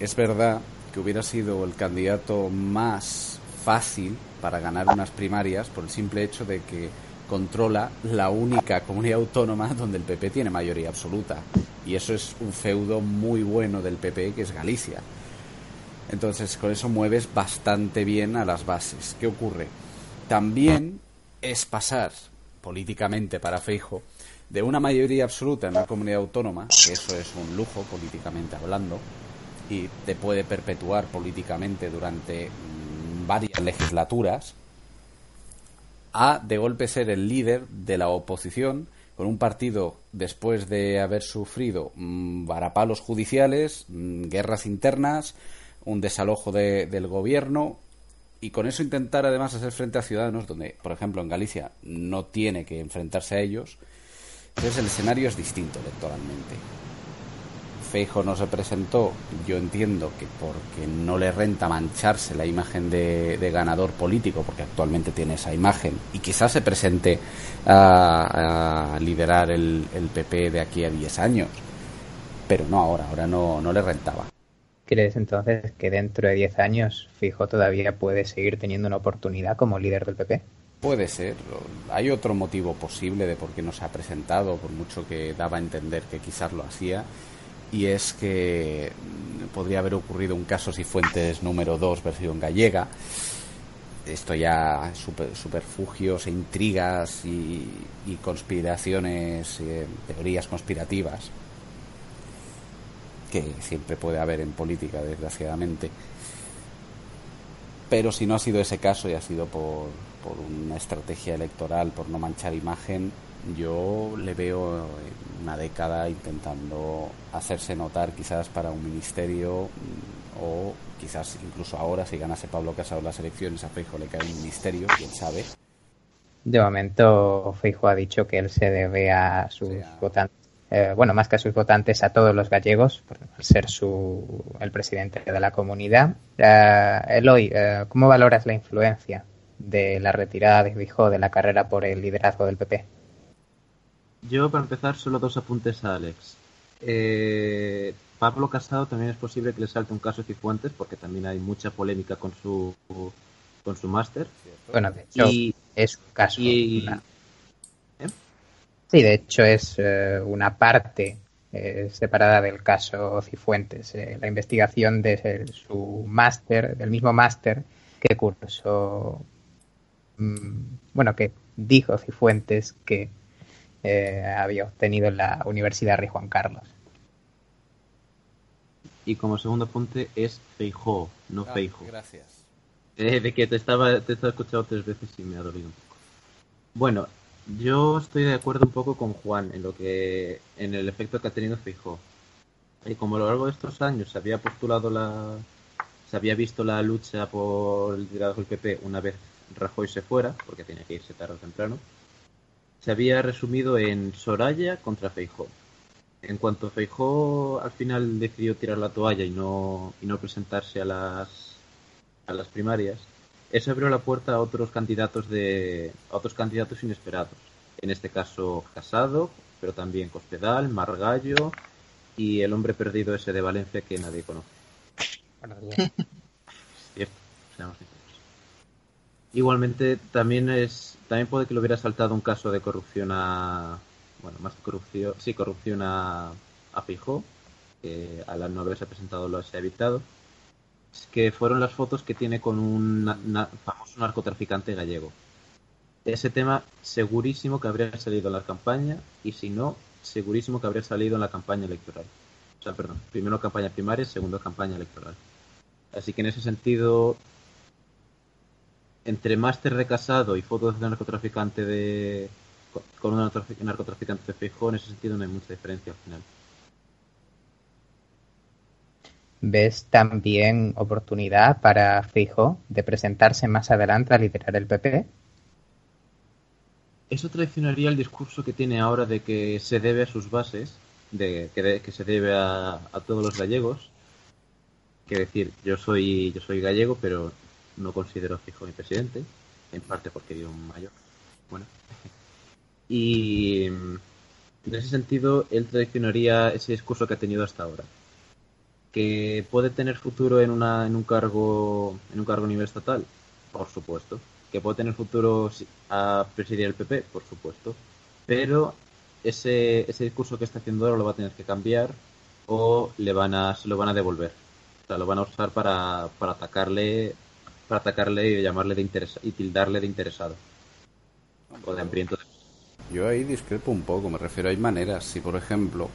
Speaker 4: es verdad que hubiera sido el candidato más fácil para ganar unas primarias por el simple hecho de que controla la única comunidad autónoma donde el PP tiene mayoría absoluta. Y eso es un feudo muy bueno del PP, que es Galicia. Entonces, con eso mueves bastante bien a las bases. ¿Qué ocurre? también es pasar políticamente para Feijo de una mayoría absoluta en una comunidad autónoma, que eso es un lujo políticamente hablando, y te puede perpetuar políticamente durante mm, varias legislaturas, a de golpe ser el líder de la oposición con un partido después de haber sufrido mm, varapalos judiciales, mm, guerras internas, un desalojo del gobierno, y con eso intentar además hacer frente a ciudadanos donde, por ejemplo, en Galicia no tiene que enfrentarse a ellos, entonces el escenario es distinto electoralmente. Feijo no se presentó, yo entiendo que porque no le renta mancharse la imagen de, ganador político, porque actualmente tiene esa imagen, y quizás se presente a, liderar el, el, PP de aquí a 10 años, pero no ahora, ahora no, no le rentaba.
Speaker 2: ¿Crees entonces que dentro de 10 años Fijo todavía puede seguir teniendo una oportunidad como líder del PP?
Speaker 4: Puede ser. Hay otro motivo posible de por qué no se ha presentado, por mucho que daba a entender que quizás lo hacía, y es que podría haber ocurrido un caso si Fuentes número 2 versión gallega. Esto ya super, superfugios e intrigas y, conspiraciones, eh, teorías conspirativas que siempre puede haber en política, desgraciadamente. Pero si no ha sido ese caso y ha sido por, por una estrategia electoral, por no manchar imagen, yo le veo una década intentando hacerse notar quizás para un ministerio mm, o quizás incluso ahora si ganase Pablo Casado las elecciones a Feijo le cae un ministerio, quién sabe.
Speaker 2: De momento Feijo ha dicho que él se debe a sus votantes eh, bueno, más que a sus votantes, a todos los gallegos, por ser su, el presidente de la comunidad. Eh, Eloy, eh, ¿cómo valoras la influencia de la retirada de Fijó de la carrera por el liderazgo del PP?
Speaker 3: Yo, para empezar, solo dos apuntes a Alex. Pablo Casado también es posible que le salte un caso de Cifuentes, porque también hay mucha polémica con su con su máster.
Speaker 2: Bueno, de hecho, es un caso. Sí, de hecho es eh, una parte eh, separada del caso Cifuentes. Eh, la investigación de su máster, del mismo máster que cursó, mm, bueno, que dijo Cifuentes que había obtenido en la Universidad Rey Juan Carlos.
Speaker 3: Y como segundo apunte es Feijó, no ah, Feijo.
Speaker 4: Gracias.
Speaker 3: de que te estaba, te estaba escuchando tres veces y me ha dolido un poco. Bueno, yo estoy de acuerdo un poco con Juan en lo que en el efecto que ha tenido Fijó. Y como a lo largo de estos años se había postulado la se había visto la lucha por el liderazgo del PP una vez Rajoy se fuera, porque tenía que irse tarde o temprano, se había resumido en Soraya contra Feijó. En cuanto Feijó al final decidió tirar la toalla y no, y no presentarse a las, a las primarias, eso abrió la puerta a otros candidatos de a otros candidatos inesperados. En este caso Casado, pero también Cospedal, Margallo y el hombre perdido ese de Valencia que nadie conoce. Cierto, [LAUGHS] seamos sinceros. Igualmente también es también puede que le hubiera saltado un caso de corrupción a bueno más corrupción sí corrupción a a Fijó que al no haberse presentado lo se ha evitado. Que fueron las fotos que tiene con un na- famoso narcotraficante gallego. Ese tema segurísimo que habría salido en la campaña y si no segurísimo que habría salido en la campaña electoral. O sea perdón primero campaña primaria segundo campaña electoral. Así que en ese sentido entre máster de casado y fotos de narcotraficante de con un narcotrafic- narcotraficante de Feijóo, en ese sentido no hay mucha diferencia al final.
Speaker 2: ¿Ves también oportunidad para Fijo de presentarse más adelante a liderar el PP?
Speaker 3: Eso traicionaría el discurso que tiene ahora de que se debe a sus bases, de que, de- que se debe a, a todos los gallegos. Que decir, yo soy yo soy gallego, pero no considero Fijo mi presidente, en parte porque vivo en mayor. Bueno. Y mm, en ese sentido, él traicionaría ese discurso que ha tenido hasta ahora. Que puede tener futuro en una en un cargo en un cargo a nivel estatal, por supuesto. Que puede tener futuro a presidir el PP, por supuesto. Pero ese, ese discurso que está haciendo ahora lo va a tener que cambiar o le van a, se lo van a devolver. O sea, lo van a usar para, para atacarle para atacarle y llamarle de y tildarle de interesado.
Speaker 4: Yo ahí discrepo un poco, me refiero, hay maneras. Si, por ejemplo,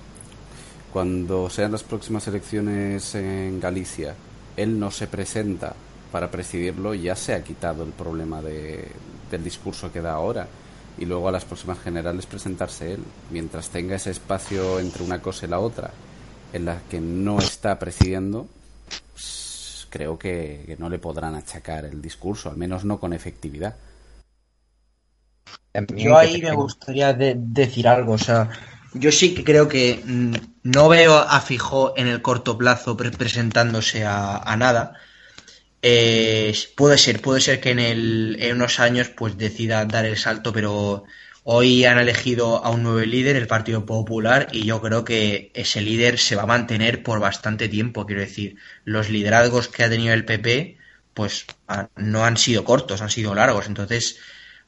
Speaker 4: cuando sean las próximas elecciones en Galicia, él no se presenta para presidirlo, ya se ha quitado el problema de, del discurso que da ahora. Y luego a las próximas generales presentarse él. Mientras tenga ese espacio entre una cosa y la otra, en la que no está presidiendo, creo que, que no le podrán achacar el discurso, al menos no con efectividad.
Speaker 5: Yo ahí me gustaría de- decir algo, o sea, yo sí que creo que mm, no veo a Fijó en el corto plazo pre- presentándose a, a nada. Eh, puede ser, puede ser que en, el, en unos años pues decida dar el salto, pero hoy han elegido a un nuevo líder, el Partido Popular, y yo creo que ese líder se va a mantener por bastante tiempo. Quiero decir, los liderazgos que ha tenido el PP, pues ah, no han sido cortos, han sido largos. Entonces,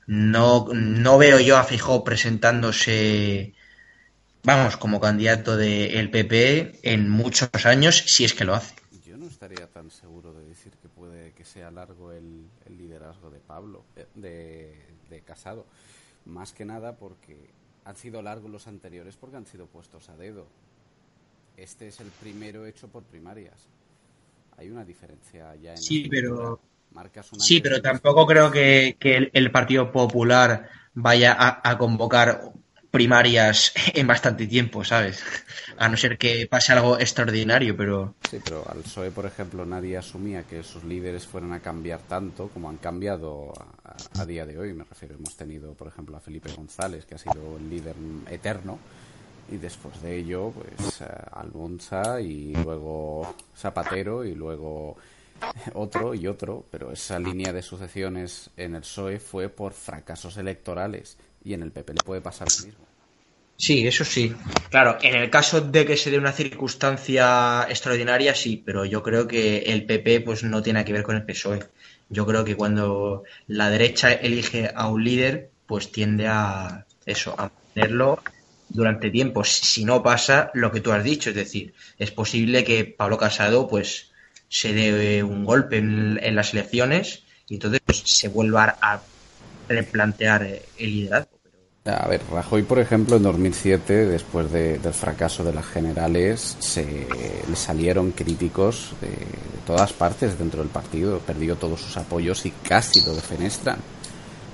Speaker 5: no, no veo yo a Feijóo presentándose, vamos, como candidato del PP en muchos años, si es que lo hace.
Speaker 4: Yo no estaría tan seguro de decir que puede que sea largo el, liderazgo de Pablo, eh, de, de Casado. Más que nada porque han sido largos los anteriores porque han sido puestos a dedo. Este es el primero hecho por primarias. Hay una diferencia ya en
Speaker 6: Sí, pero-.
Speaker 4: Marcas un
Speaker 5: Sí, pero tampoco creo que, que el, el Partido Popular vaya a, a convocar primarias [LAUGHS] en bastante tiempo, ¿sabes? A no ser que pase algo extraordinario, pero
Speaker 4: Sí, pero al PSOE, por ejemplo, nadie asumía que sus líderes fueran a cambiar tanto como han cambiado a, día de hoy. Me refiero, hemos tenido, por ejemplo, a Felipe González, que ha sido el líder eterno, y después de ello, pues eh, Almonsa y luego Zapatero y luego otro y otro, pero esa línea de sucesiones en el PSOE fue por fracasos electorales y en el PP le puede pasar lo mismo.
Speaker 5: sí, eso sí. Claro, en el caso de que se dé una circunstancia extraordinaria, sí, pero yo creo que el PP pues no tiene que ver con el PSOE. Yo creo que cuando la derecha elige a un líder, pues tiende a eso, a mantenerlo durante tiempo. Si no pasa lo que tú has dicho, es decir, es posible que Pablo Casado pues se dé un golpe en, en las elecciones y entonces pues, se vuelva a replantear el liderazgo.
Speaker 4: A ver, Rajoy, por ejemplo, en 2007, después de- del fracaso de las generales, se le salieron críticos de, de todas partes dentro del partido. Perdió todos sus apoyos y casi lo defenestran.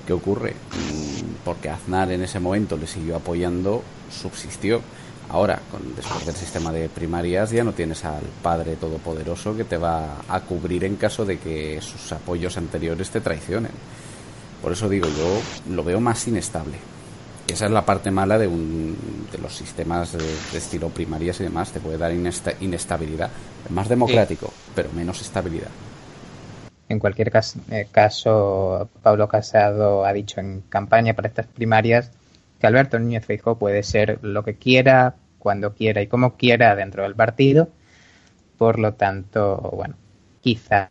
Speaker 4: ¿Qué ocurre? Mm, Porque Aznar en ese momento le siguió apoyando, subsistió. Ahora, con, después del sistema de primarias, ya no tienes al padre todopoderoso que te va a cubrir en caso de que sus apoyos anteriores te traicionen. Por eso digo, yo lo veo más inestable. esa es la parte mala de, un, de los sistemas de, estilo primarias y demás. Te puede dar inestabilidad. Es más democrático, pero menos estabilidad.
Speaker 2: En cualquier eh, caso, Pablo Casado ha dicho en campaña para estas primarias que Alberto Núñez Feijóo puede ser lo que quiera, cuando quiera y como quiera dentro del partido. Por lo tanto, bueno, quizá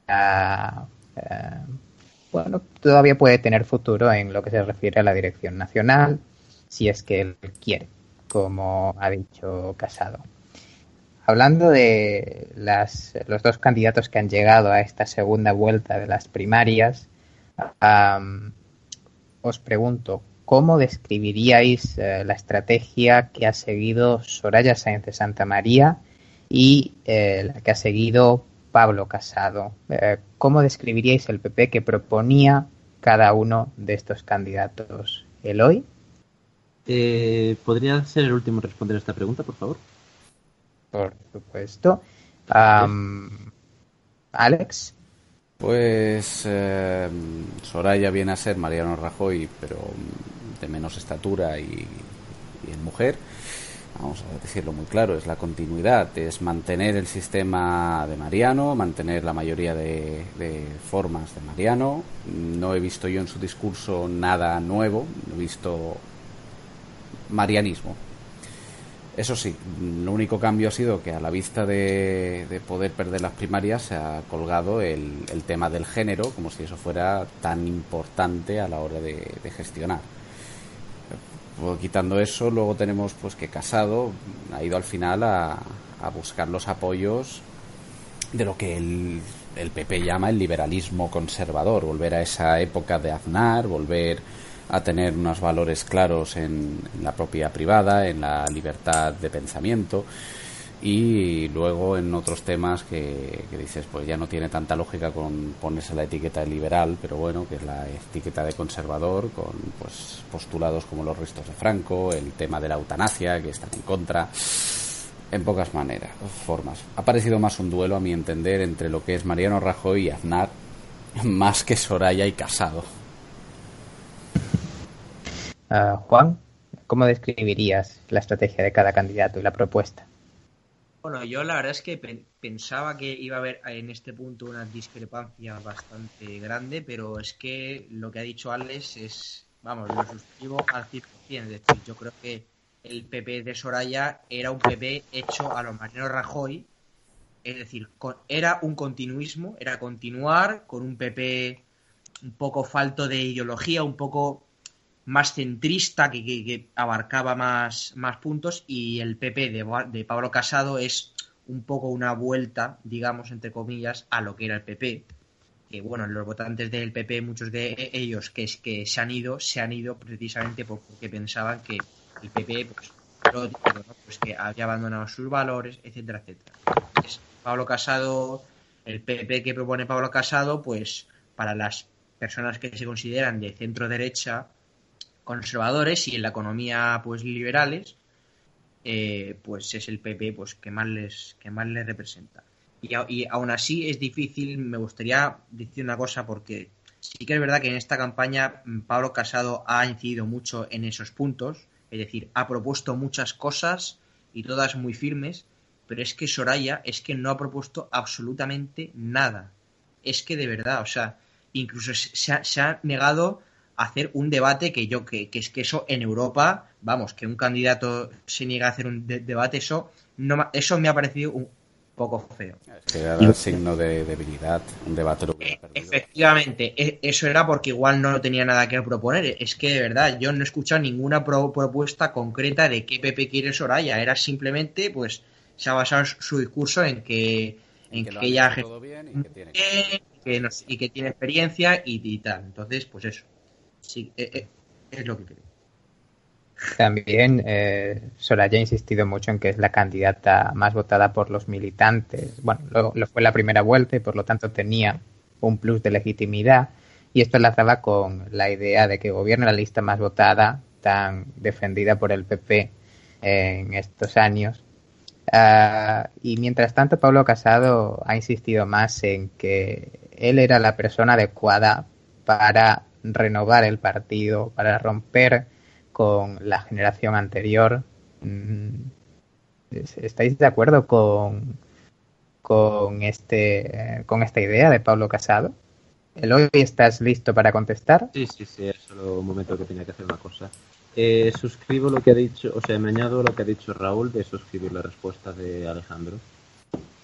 Speaker 2: eh, bueno, todavía puede tener futuro en lo que se refiere a la dirección nacional, si es que él quiere, como ha dicho Casado. Hablando de las, los dos candidatos que han llegado a esta segunda vuelta de las primarias, os pregunto, ¿cómo describiríais eh, la estrategia que ha seguido Soraya Sáenz de Santa María y eh, la que ha seguido Pablo Casado? Eh, ¿Cómo describiríais el PP que proponía cada uno de estos candidatos? ¿Eloy?
Speaker 3: Eh, ¿Podría ser el último en responder a esta pregunta, por favor?
Speaker 2: Por supuesto. Alex.
Speaker 4: Pues eh, Soraya viene a ser Mariano Rajoy, pero de menos estatura y, en mujer. Vamos a decirlo muy claro, es la continuidad, es mantener el sistema de Mariano, mantener la mayoría de formas de Mariano. No he visto yo en su discurso nada nuevo, he visto marianismo. Eso sí, lo único cambio ha sido que a la vista de, poder perder las primarias se ha colgado el, tema del género como si eso fuera tan importante a la hora de, gestionar. Quitando eso, luego tenemos pues que Casado ha ido al final a, buscar los apoyos de lo que el, PP llama el liberalismo conservador, volver a esa época de Aznar, volver a tener unos valores claros en, la propia privada, en la libertad de pensamiento y luego en otros temas que, dices pues ya no tiene tanta lógica con ponerse la etiqueta de liberal pero bueno que es la etiqueta de conservador con pues postulados como los restos de Franco el tema de la eutanasia que están en contra. En pocas maneras formas. Ha parecido más un duelo a mi entender entre lo que es Mariano Rajoy y Aznar [LAUGHS] más que Soraya y Casado.
Speaker 2: Ah, Juan, ¿cómo describirías la estrategia de cada candidato y la propuesta?
Speaker 5: Bueno, yo la verdad es que pensaba que iba a haber en este punto una discrepancia bastante grande, pero es que lo que ha dicho Alex es, vamos, lo suscribo al 100%. Es decir, yo creo que el PP de Soraya era un PP hecho a lo Mariano Rajoy, es decir, era un continuismo, era continuar con un PP un poco falto de ideología, un poco más centrista, que, abarcaba más, más, puntos, y el PP de, Pablo Casado es un poco una vuelta, digamos, entre comillas, a lo que era el PP. Que bueno, los votantes del PP, muchos de ellos que, es, que se han ido, se han ido precisamente porque pensaban que el PP, pues, pues que había abandonado sus valores, etcétera, etcétera. Pablo Casado, el PP que propone Pablo Casado, pues para las personas que se consideran de centro derecha, conservadores y en la economía pues liberales eh, pues es el PP pues que más les que más les representa. Y, y, aún así es difícil me gustaría decir una cosa porque sí que es verdad que en esta campaña mm, Pablo Casado ha incidido mucho en esos puntos es decir ha propuesto muchas cosas y todas muy firmes pero es que Soraya es que no ha propuesto absolutamente nada. Es que de verdad o sea incluso se se ha negado hacer un debate que yo, que, que, es que eso en Europa, vamos, que un candidato se niega a hacer un debate, eso, no, eso me ha parecido un poco feo.
Speaker 4: Que era el signo de debilidad, un debate lo
Speaker 5: eh, Efectivamente, e, eso era porque igual no tenía nada que proponer. Es que de verdad, yo no he escuchado ninguna propuesta concreta de qué Pepe quiere Soraya. Era simplemente, pues, se ha basado su discurso en que, en que, ella y que tiene, y que tiene experiencia y, y tal. Entonces, pues eso sí, eh, eh, es lo que creo.
Speaker 2: También eh, Soraya ha insistido mucho en que es la candidata más votada por los militantes. Bueno, lo, fue la primera vuelta y por lo tanto tenía un plus de legitimidad. Y esto enlazaba con la idea de que gobierna la lista más votada, tan defendida por el PP en estos años. Ah, y mientras tanto, Pablo Casado ha insistido más en que él era la persona adecuada para renovar el partido, para romper con la generación anterior. Mm, ¿Estáis de acuerdo con, con, este, con esta idea de Pablo Casado? Eloy, ¿estás listo para contestar?
Speaker 3: Sí, sí, sí, es solo un momento que tenía que hacer una cosa. Eh, suscribo lo que ha dicho, o sea, me añado lo que ha dicho Raúl de suscribir la respuesta de Alejandro.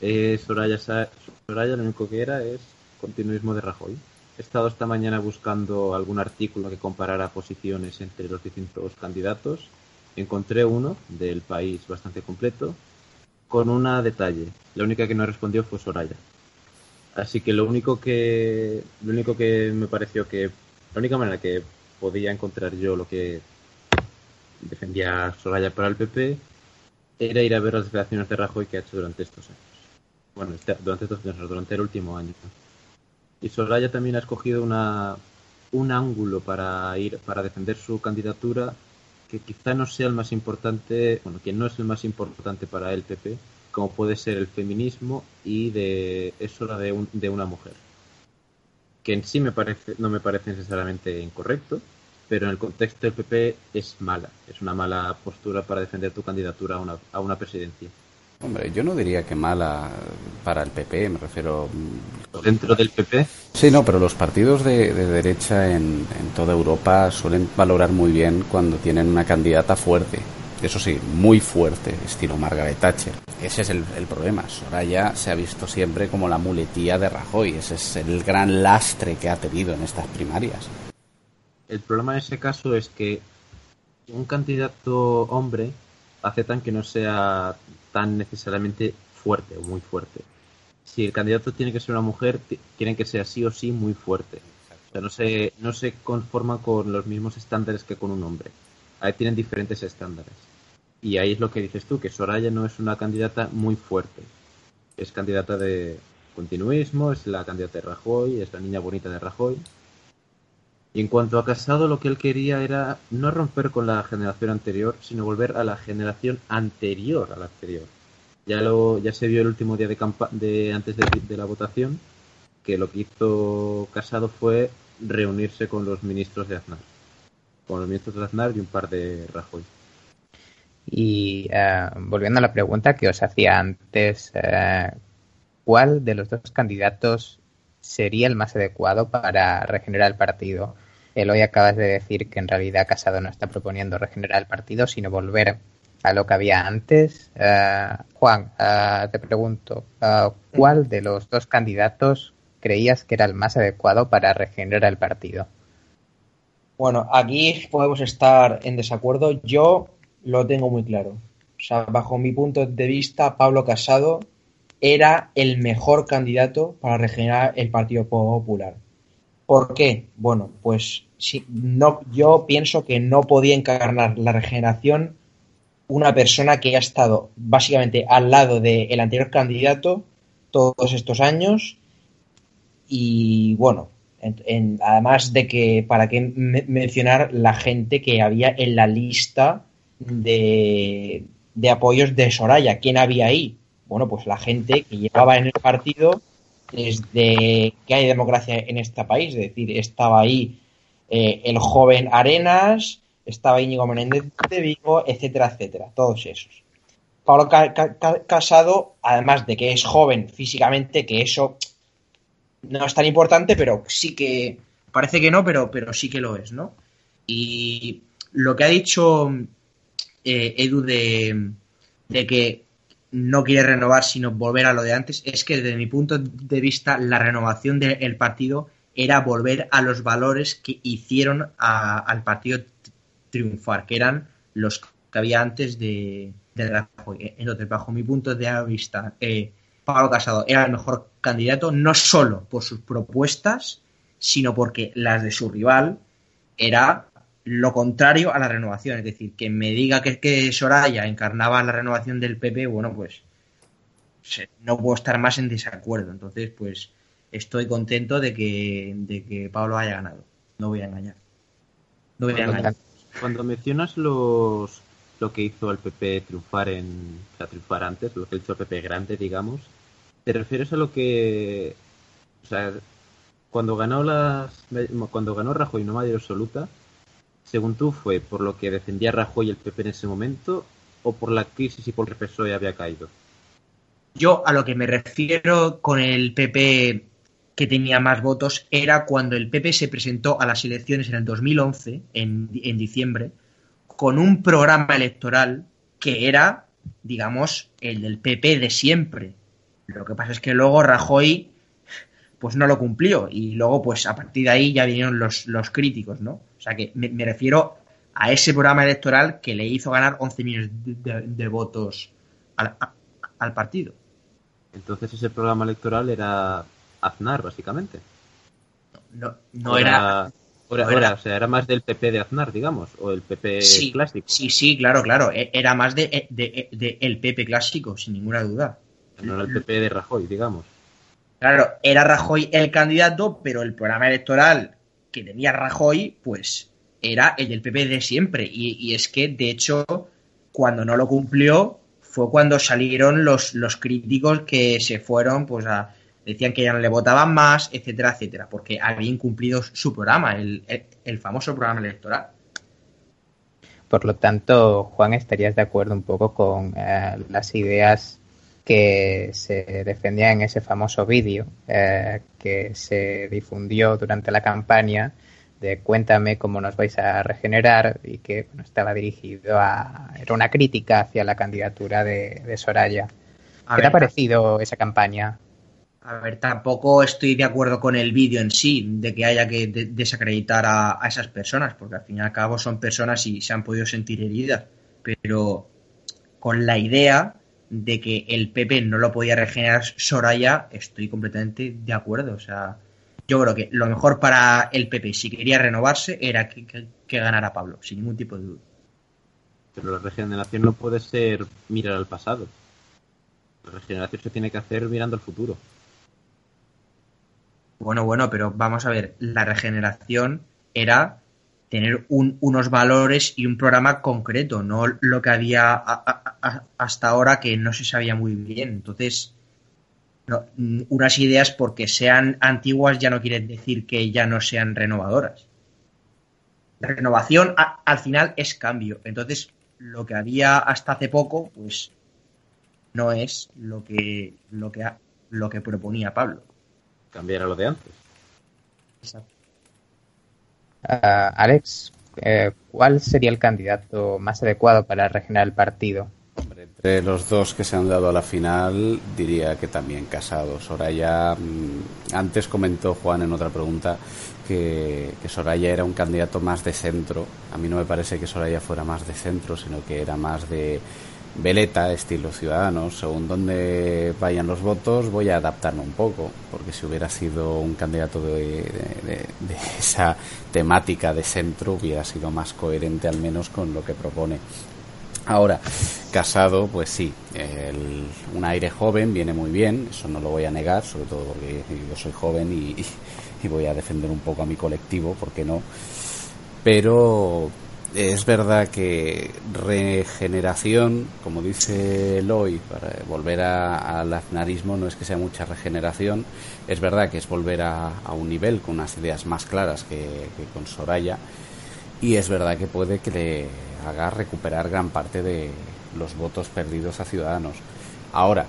Speaker 3: Eh, Soraya, Soraya lo único que era es continuismo de Rajoy. He estado esta mañana buscando algún artículo que comparara posiciones entre los distintos candidatos. Encontré uno del país bastante completo con una detalle. La única que no respondió fue Soraya. Así que lo único que lo único que me pareció que la única manera que podía encontrar yo lo que defendía Soraya para el PP era ir a ver las declaraciones de Rajoy que ha hecho durante estos años. Bueno, este, durante estos años, durante el último año. Y Soraya también ha escogido una, un ángulo para ir para defender su candidatura que quizá no sea el más importante, bueno, que no es el más importante para el PP, como puede ser el feminismo y de eso la de, de una mujer. Que en sí me parece, no me parece necesariamente incorrecto, pero en el contexto del PP es mala. Es una mala postura para defender tu candidatura a una, a una presidencia.
Speaker 4: Hombre, yo no diría que mala para el PP, me refiero.
Speaker 3: ¿Dentro del PP?
Speaker 4: Sí, no, pero los partidos de, derecha en, en, toda Europa suelen valorar muy bien cuando tienen una candidata fuerte. Eso sí, muy fuerte, estilo Margaret Thatcher. Ese es el, el problema. Soraya se ha visto siempre como la muletía de Rajoy. Ese es el gran lastre que ha tenido en estas primarias.
Speaker 3: El problema en ese caso es que un candidato hombre aceptan que no sea tan necesariamente fuerte o muy fuerte. Si el candidato tiene que ser una mujer, quieren que sea sí o sí muy fuerte. O sea, no se, no se conforma con los mismos estándares que con un hombre. Ahí tienen diferentes estándares. Y ahí es lo que dices tú, que Soraya no es una candidata muy fuerte. Es candidata de continuismo, es la candidata de Rajoy, es la niña bonita de Rajoy. Y en cuanto a Casado, lo que él quería era no romper con la generación anterior, sino volver a la generación anterior a la anterior. Ya lo ya se vio el último día de, de antes de, la votación que lo que hizo Casado fue reunirse con los ministros de Aznar, con los ministros de Aznar y un par de Rajoy.
Speaker 2: Y uh, volviendo a la pregunta que os hacía antes, uh, ¿cuál de los dos candidatos sería el más adecuado para regenerar el partido? Eloy acabas de decir que en realidad Casado no está proponiendo regenerar el partido, sino volver a lo que había antes. Uh, Juan, uh, te pregunto, uh, ¿cuál de los dos candidatos creías que era el más adecuado para regenerar el partido?
Speaker 5: Bueno, aquí podemos estar en desacuerdo. Yo lo tengo muy claro. O sea, bajo mi punto de vista, Pablo Casado era el mejor candidato para regenerar el Partido Popular. ¿Por qué? Bueno, pues si, no, yo pienso que no podía encarnar la regeneración una persona que ha estado básicamente al lado del de anterior candidato todos estos años y bueno, en, en, además de que para qué me, mencionar la gente que había en la lista de, de apoyos de Soraya, ¿quién había ahí? Bueno, pues la gente que llevaba en el partido desde que hay democracia en este país. Es decir, estaba ahí eh, el joven Arenas, estaba Íñigo Menéndez de Vigo, etcétera, etcétera. Todos esos. Pablo Ca Ca Casado, además de que es joven físicamente, que eso no es tan importante, pero sí que. Parece que no, pero, pero sí que lo es, ¿no? Y lo que ha dicho eh, Edu de que no quiere renovar, sino volver a lo de antes, es que desde mi punto de vista la renovación del partido era volver a los valores que hicieron a, al partido triunfar, que eran los que había antes de, de Rajoy. Entonces, bajo mi punto de vista, eh, Pablo Casado era el mejor candidato, no solo por sus propuestas, sino porque las de su rival era lo contrario a la renovación. Es decir, que me diga que, que Soraya encarnaba la renovación del PP, bueno, pues no puedo estar más en desacuerdo. Entonces, pues estoy contento de que, de que Pablo haya ganado. No voy a engañar. No voy a
Speaker 3: cuando,
Speaker 5: engañar.
Speaker 3: Cuando mencionas los lo que hizo al PP triunfar en o sea, triunfar antes, lo que hizo el PP grande, digamos, ¿te refieres a lo que o sea, cuando ganó las cuando ganó Rajoy no mayoría absoluta, según tú, fue por lo que defendía Rajoy el PP en ese momento o por la crisis y por el PSOE había caído?
Speaker 5: Yo a lo que me refiero con el PP que tenía más votos era cuando el PP se presentó a las elecciones en el 2011, en, en diciembre, con un programa electoral que era, digamos, el del PP de siempre. Lo que pasa es que luego Rajoy pues no lo cumplió y luego pues a partir de ahí ya vinieron los, los críticos, ¿no? O sea que me, me refiero a ese programa electoral que le hizo ganar 11 millones de, de, de votos al, a, al partido.
Speaker 3: Entonces ese programa electoral era Aznar, básicamente.
Speaker 5: No, no era...
Speaker 3: Era,
Speaker 5: no
Speaker 3: era,
Speaker 5: era-
Speaker 3: o sea, era más del PP de Aznar, digamos, o el PP
Speaker 5: sí,
Speaker 3: clásico.
Speaker 5: sí, sí, claro, claro. E- Era más de, de- de el PP clásico, sin ninguna duda.
Speaker 3: No era el PP de Rajoy, digamos.
Speaker 5: Claro, era Rajoy el candidato, pero el programa electoral que tenía Rajoy, pues era el del PP de siempre. Y, es que, de hecho, cuando no lo cumplió, fue cuando salieron los, los críticos que se fueron, pues a, decían que ya no le votaban más, etcétera, etcétera, porque había incumplido su programa, el, el- el famoso programa electoral.
Speaker 2: Por lo tanto, Juan, estarías de acuerdo un poco con eh, las ideas que se defendían en ese famoso vídeo eh, que se difundió durante la campaña de Cuéntame cómo nos vais a regenerar y que bueno, estaba dirigido a... era una crítica hacia la candidatura de, de Soraya.
Speaker 5: A
Speaker 2: ¿Qué te ha parecido esa campaña?
Speaker 5: A ver, tampoco estoy de acuerdo con el vídeo en sí, de que haya que de- desacreditar a, a esas personas, porque al fin y al cabo son personas y se han podido sentir heridas, pero con la idea de que el PP no lo podía regenerar Soraya, estoy completamente de acuerdo. O sea, yo creo que lo mejor para el PP, si quería renovarse, era que, que- que ganara Pablo, sin ningún tipo de duda.
Speaker 3: Pero la regeneración no puede ser mirar al pasado. La regeneración se tiene que hacer mirando al futuro.
Speaker 5: Bueno, bueno, pero vamos a ver, la regeneración era tener un- unos valores y un programa concreto, no lo que había a- a- a- hasta ahora que no se sabía muy bien. Entonces, no, unas ideas porque sean antiguas ya no quiere decir que ya no sean renovadoras. Renovación al final es cambio. Entonces, lo que había hasta hace poco, pues no es lo que, lo que, lo que proponía Pablo.
Speaker 3: Cambiar a lo de antes.
Speaker 2: Ah, Alex, eh, ¿cuál sería el candidato más adecuado para regenerar el partido?
Speaker 4: Entre los dos que se han dado a la final, diría que también Casado. Soraya, mm, antes comentó Juan en otra pregunta que, que Soraya era un candidato más de centro. A mí no me parece que Soraya fuera más de centro, sino que era más de veleta, estilo ciudadanos. Según donde vayan los votos, voy a adaptarme un poco, porque si hubiera sido un candidato de, [LAUGHS] esa temática de centro, hubiera sido más coherente al menos con lo que propone. Ahora, casado, pues sí, el- un aire joven viene muy bien, eso no lo voy a negar, sobre todo porque yo soy joven y, [LAUGHS] y voy a defender un poco a mi colectivo, ¿por qué no? Pero es verdad que regeneración, como dice Loy, para volver a- al aznarismo no es que sea mucha regeneración, es verdad que es volver a, a un nivel con unas ideas más claras que, que con Soraya, y es verdad que puede que le haga recuperar gran parte de los votos perdidos a Ciudadanos. Ahora,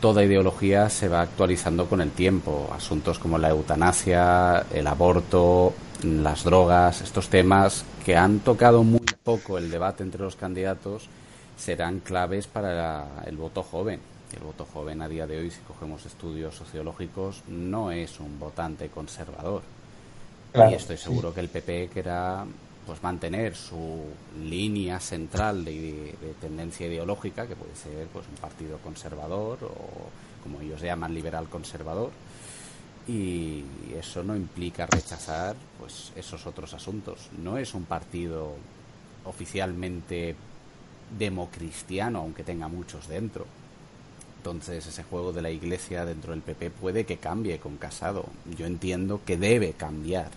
Speaker 4: toda ideología se va actualizando con el tiempo. Asuntos como la eutanasia, el aborto, las drogas, estos temas que han tocado muy poco el debate entre los candidatos serán claves para el voto joven. El voto joven a día de hoy, si cogemos estudios sociológicos, no es un votante conservador.
Speaker 7: Claro,
Speaker 4: y estoy seguro que el PP querrá pues mantener su línea central de, de tendencia ideológica, que puede ser pues un partido conservador o como ellos llaman liberal conservador, y eso no implica rechazar pues esos otros asuntos. No es un partido oficialmente democristiano, aunque tenga muchos dentro. Entonces ese juego de la iglesia dentro del PP puede que cambie con Casado. Yo entiendo que debe cambiar,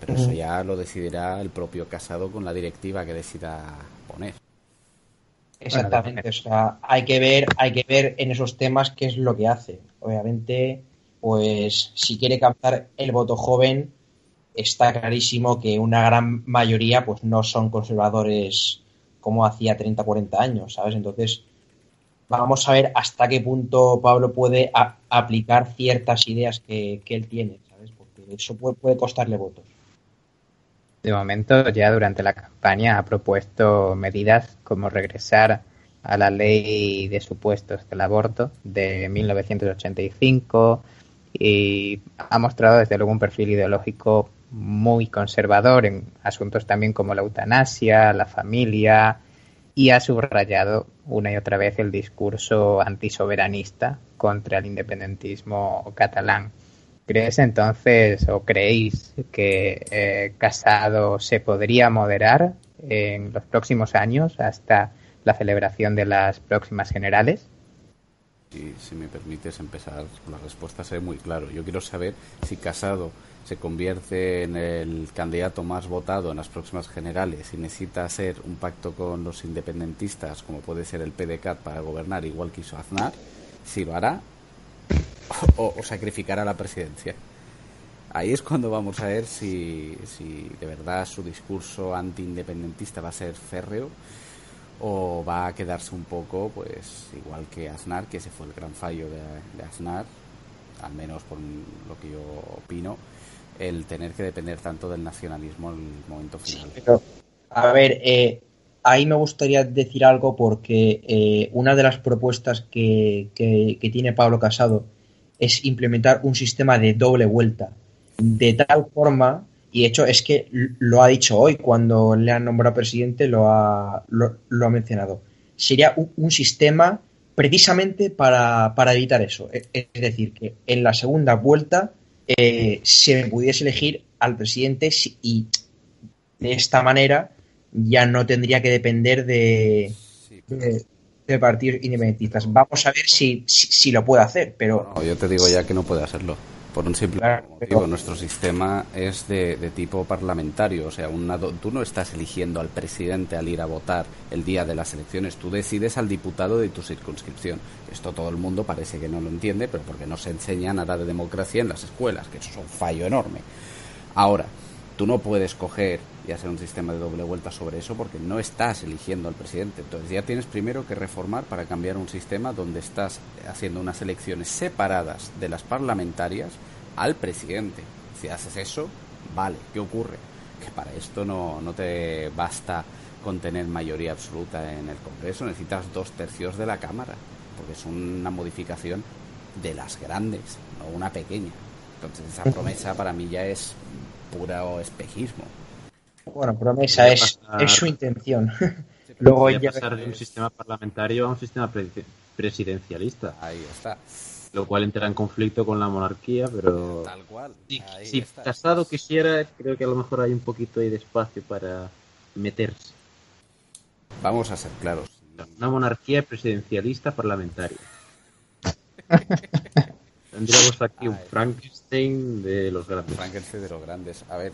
Speaker 4: pero eso ya lo decidirá el propio Casado con la directiva que decida poner.
Speaker 7: Exactamente, o sea, hay que ver, hay que ver en esos temas qué es lo que hace. Obviamente, pues si quiere captar el voto joven,
Speaker 5: está clarísimo que una gran mayoría pues no son conservadores como hacía 30, 40 años, ¿sabes? Entonces, vamos a ver hasta qué punto Pablo puede aplicar ciertas ideas que, él tiene, ¿sabes? Porque eso puede, costarle votos.
Speaker 2: De momento, ya durante la campaña ha propuesto medidas como regresar a la ley de supuestos del aborto de 1985 y ha mostrado desde luego un perfil ideológico muy conservador en asuntos también como la eutanasia, la familia y ha subrayado una y otra vez el discurso antisoberanista contra el independentismo catalán. ¿Crees entonces o creéis que eh, Casado se podría moderar en los próximos años hasta la celebración de las próximas generales?
Speaker 4: Y si me permites empezar, la respuesta se ve muy claro. Yo quiero saber si Casado se convierte en el candidato más votado en las próximas generales y necesita hacer un pacto con los independentistas, como puede ser el PDCAT, para gobernar igual que hizo Aznar, si lo hará o, sacrificará la presidencia. Ahí es cuando vamos a ver si, si de verdad su discurso anti-independentista va a ser férreo o va a quedarse un poco, pues igual que Aznar, que ese fue el gran fallo de, de Aznar, al menos por lo que yo opino, el tener que depender tanto del nacionalismo en el momento final.
Speaker 5: a ver, eh, ahí me gustaría decir algo porque eh, una de las propuestas que, tiene Pablo Casado es implementar un sistema de doble vuelta, de tal forma, y de hecho es que lo ha dicho hoy cuando le han nombrado presidente, lo ha, lo, ha mencionado. Sería un, sistema precisamente para, para evitar eso. Es decir, que en la segunda vuelta eh, se pudiese elegir al presidente y de esta manera ya no tendría que depender de, de, partidos independentistas. Vamos a ver si, si, lo puede hacer, pero...
Speaker 4: yo te digo ya que no puede hacerlo. Por un simple motivo, nuestro sistema es de, de, tipo parlamentario, o sea, tú no estás eligiendo al presidente al ir a votar el día de las elecciones, tú decides al diputado de tu circunscripción. Esto todo el mundo parece que no lo entiende, pero porque no se enseña nada de democracia en las escuelas, que eso es un fallo enorme. Ahora, tú no puedes coger y hacer un sistema de doble vuelta sobre eso porque no estás eligiendo al presidente. Entonces ya tienes primero que reformar para cambiar un sistema donde estás haciendo unas elecciones separadas de las parlamentarias al presidente. Si haces eso, vale, ¿qué ocurre? Que para esto no, no te basta con tener mayoría absoluta en el Congreso, necesitas dos tercios de la Cámara, porque es una modificación de las grandes, no una pequeña. Entonces esa promesa para mí ya es puro espejismo.
Speaker 5: Bueno, promesa es, es su intención. [LAUGHS] Luego
Speaker 3: ya pasar de un sistema parlamentario a un sistema presidencialista.
Speaker 4: Ahí está.
Speaker 3: Lo cual entra en conflicto con la monarquía, pero.
Speaker 4: Tal cual.
Speaker 3: si Casado quisiera, creo que a lo mejor hay un poquito de espacio para meterse.
Speaker 4: Vamos a ser claros.
Speaker 3: Una monarquía presidencialista parlamentaria. [LAUGHS] Tendríamos aquí un Frankenstein de los grandes.
Speaker 4: Frankenstein de los grandes. A ver,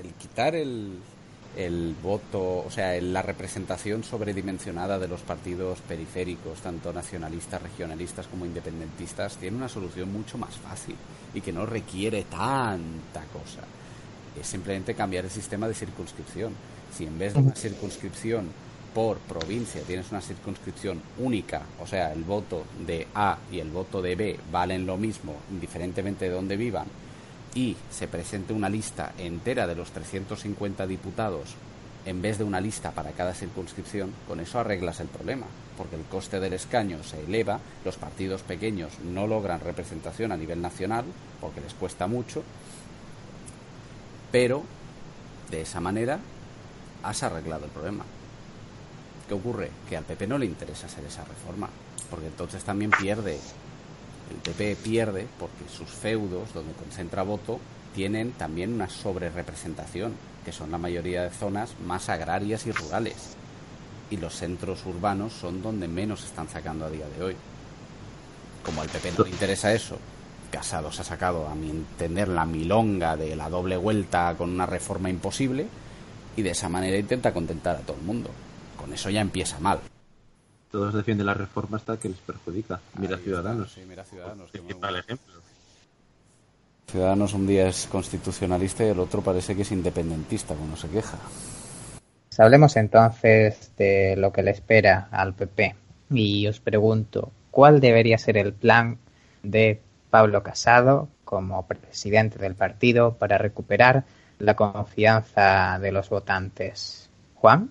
Speaker 4: el quitar el, el voto, o sea, la representación sobredimensionada de los partidos periféricos, tanto nacionalistas, regionalistas como independentistas, tiene una solución mucho más fácil y que no requiere tanta cosa. Es simplemente cambiar el sistema de circunscripción. Si en vez de una circunscripción por provincia tienes una circunscripción única, o sea, el voto de A y el voto de B valen lo mismo, indiferentemente de dónde vivan, y se presente una lista entera de los 350 diputados en vez de una lista para cada circunscripción, con eso arreglas el problema, porque el coste del escaño se eleva, los partidos pequeños no logran representación a nivel nacional, porque les cuesta mucho, pero de esa manera has arreglado el problema. ¿Qué ocurre? Que al PP no le interesa hacer esa reforma, porque entonces también pierde el PP pierde porque sus feudos, donde concentra voto, tienen también una sobrerepresentación, que son la mayoría de zonas más agrarias y rurales. Y los centros urbanos son donde menos están sacando a día de hoy. Como al PP no le interesa eso, Casado se ha sacado, a mi entender, la milonga de la doble vuelta con una reforma imposible y de esa manera intenta contentar a todo el mundo. Con eso ya empieza mal
Speaker 3: todos defienden la reforma hasta que les perjudica. Mira Ciudadanos.
Speaker 4: Sí, mira Ciudadanos.
Speaker 3: ejemplo.
Speaker 4: Ciudadanos un día es constitucionalista y el otro parece que es independentista cuando se queja.
Speaker 2: Pues hablemos entonces de lo que le espera al PP. Y os pregunto, ¿cuál debería ser el plan de Pablo Casado como presidente del partido para recuperar la confianza de los votantes? Juan.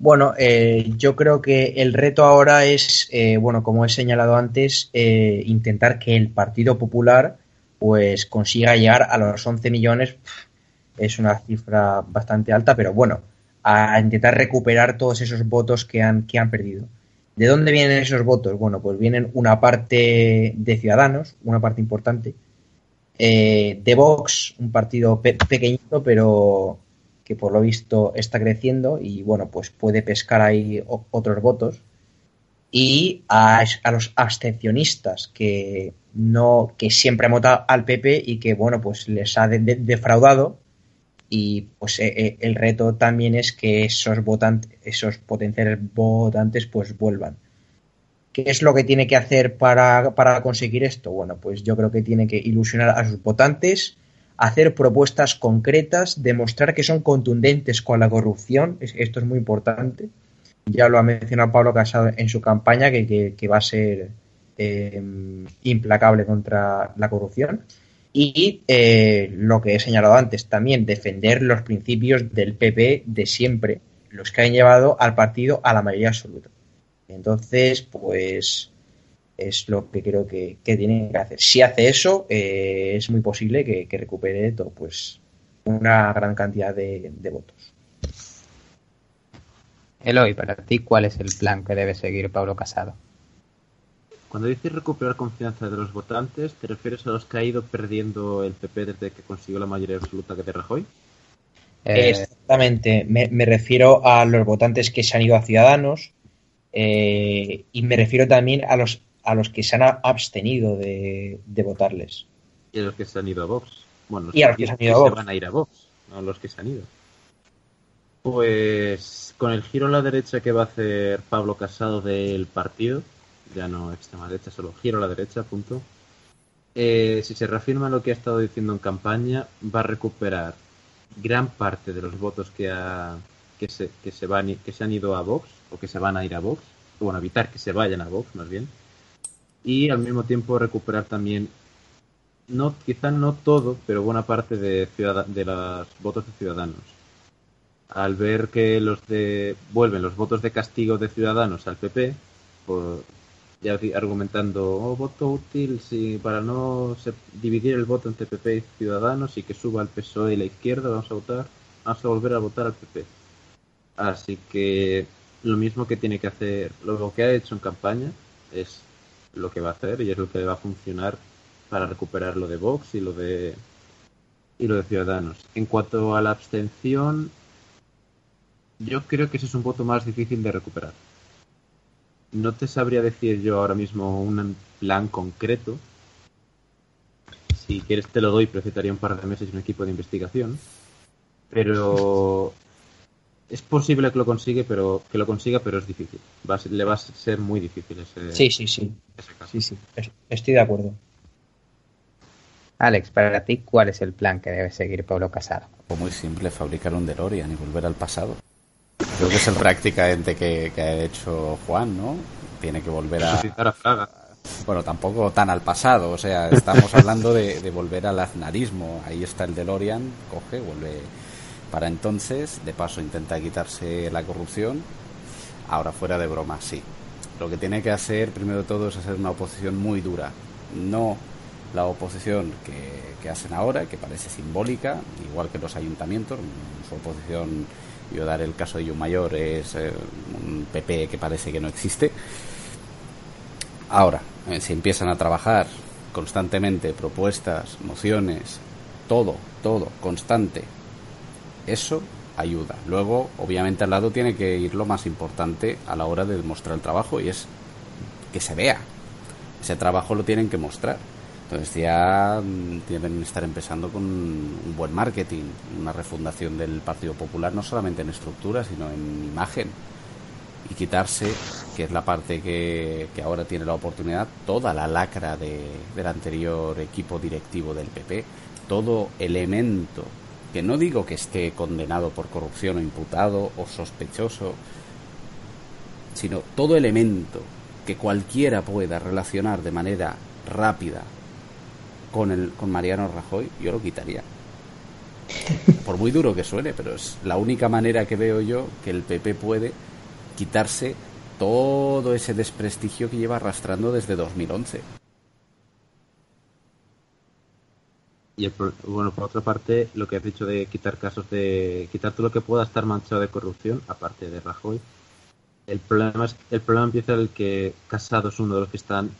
Speaker 5: Bueno, eh, yo creo que el reto ahora es, eh, bueno, como he señalado antes, eh, intentar que el Partido Popular pues consiga llegar a los 11 millones. Es una cifra bastante alta, pero bueno, a intentar recuperar todos esos votos que han, que han perdido. ¿De dónde vienen esos votos? Bueno, pues vienen una parte de Ciudadanos, una parte importante, de Vox, un partido pequeñito, pero que por lo visto está creciendo y bueno, pues puede pescar ahí otros votos. Y a, los abstencionistas que no, que siempre han votado al PP y que bueno, pues les ha defraudado. Y pues eh, eh, el reto también es que esos votantes, esos potenciales votantes, pues vuelvan. ¿Qué es lo que tiene que hacer para, para conseguir esto? Bueno, pues yo creo que tiene que ilusionar a sus votantes, hacer propuestas concretas, demostrar que son contundentes con la corrupción, esto es muy importante. Ya lo ha mencionado Pablo Casado en su campaña, que, va a ser eh, implacable contra la corrupción. Y eh, lo que he señalado antes, también defender los principios del PP de siempre, los que han llevado al partido a la mayoría absoluta. Entonces, pues es lo que creo que, tiene que hacer. Si hace eso, eh, es muy posible que, recupere todo, pues una gran cantidad de, votos.
Speaker 2: Eloy, para ti, ¿cuál es el plan que debe seguir Pablo Casado?
Speaker 3: Cuando dices recuperar confianza de los votantes, ¿te refieres a los que ha ido perdiendo el PP desde que consiguió la mayoría absoluta que te Rajoy?
Speaker 5: Eh, Exactamente, me, me, refiero a los votantes que se han ido a Ciudadanos eh, y me refiero también a los a los que se han abstenido de, votarles.
Speaker 3: Y a los que se han ido a Vox. Bueno,
Speaker 5: y a los que, se, han ido a Vox.
Speaker 3: van a ir a Vox, no los que se han ido. Pues con el giro a la derecha que va a hacer Pablo Casado del partido, ya no extrema derecha, solo giro a la derecha, punto. Eh, si se reafirma lo que ha estado diciendo en campaña, va a recuperar gran parte de los votos que, ha, que, se, que, se van, que se han ido a Vox o que se van a ir a Vox, o bueno, evitar que se vayan a Vox más bien y al mismo tiempo recuperar también, no quizá no todo, pero buena parte de, de los votos de ciudadanos. Al ver que los de vuelven los votos de castigo de ciudadanos al PP, por, argumentando, oh, voto útil si para no dividir el voto entre PP y Ciudadanos y que suba el PSOE y la izquierda, vamos a votar, vamos a volver a votar al PP. Así que lo mismo que tiene que hacer, lo que ha hecho en campaña es lo que va a hacer y es lo que va a funcionar para recuperar lo de Vox y lo de y lo de Ciudadanos. En cuanto a la abstención, yo creo que ese es un voto más difícil de recuperar. No te sabría decir yo ahora mismo un plan concreto. Si quieres te lo doy, pero un par de meses y un equipo de investigación. Pero es posible que lo consiga, pero que lo consiga, pero es difícil. le va a ser muy difícil ese.
Speaker 5: Sí, sí, sí. Sí, sí. Estoy de acuerdo.
Speaker 2: Alex, para ti, ¿cuál es el plan que debe seguir Pablo Casado?
Speaker 4: Muy simple, fabricar un DeLorean y volver al pasado. Creo que es el prácticamente que, que ha hecho Juan, ¿no? Tiene que volver a...
Speaker 3: a
Speaker 4: bueno, tampoco tan al pasado, o sea, estamos hablando de, de volver al aznarismo. Ahí está el DeLorean, coge, vuelve para entonces, de paso, intenta quitarse la corrupción. Ahora, fuera de broma, sí. Lo que tiene que hacer, primero de todo, es hacer una oposición muy dura. No la oposición que, hacen ahora, que parece simbólica, igual que los ayuntamientos. Su oposición, yo dar el caso de Mayor, es eh, un PP que parece que no existe. Ahora, eh, si empiezan a trabajar constantemente propuestas, mociones, todo, todo, constante, eso ayuda. Luego, obviamente, al lado tiene que ir lo más importante a la hora de demostrar el trabajo y es que se vea. Ese trabajo lo tienen que mostrar. Entonces ya mm, tienen que estar empezando con un buen marketing, una refundación del Partido Popular, no solamente en estructura, sino en imagen. Y quitarse, que es la parte que, ahora tiene la oportunidad, toda la lacra del anterior equipo directivo del PP, todo elemento, que no digo que esté condenado por corrupción o imputado o sospechoso, sino todo elemento que cualquiera pueda relacionar de manera rápida con, el, con Mariano Rajoy, yo lo quitaría. [LAUGHS] Por muy duro que suene, pero es la única manera que veo yo que el PP puede quitarse todo ese desprestigio que lleva arrastrando desde 2011.
Speaker 3: Y bueno, por otra parte, lo que has dicho de quitar casos de quitar todo lo que pueda estar manchado de corrupción, aparte de Rajoy, el problema es el problema empieza el que Casado es uno de los que están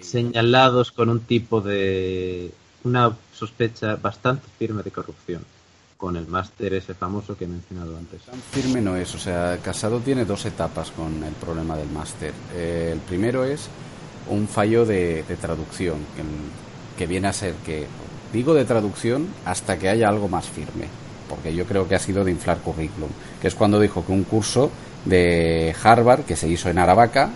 Speaker 3: señalados con un tipo de una sospecha bastante firme de corrupción con el máster ese famoso que he mencionado antes.
Speaker 4: Tan firme no es, o sea, Casado tiene dos etapas con el problema del máster. Eh, el primero es un fallo de, traducción, que, que, viene a ser que, digo de traducción hasta que haya algo más firme, porque yo creo que ha sido de inflar currículum, que es cuando dijo que un curso de Harvard que se hizo en Aravaca,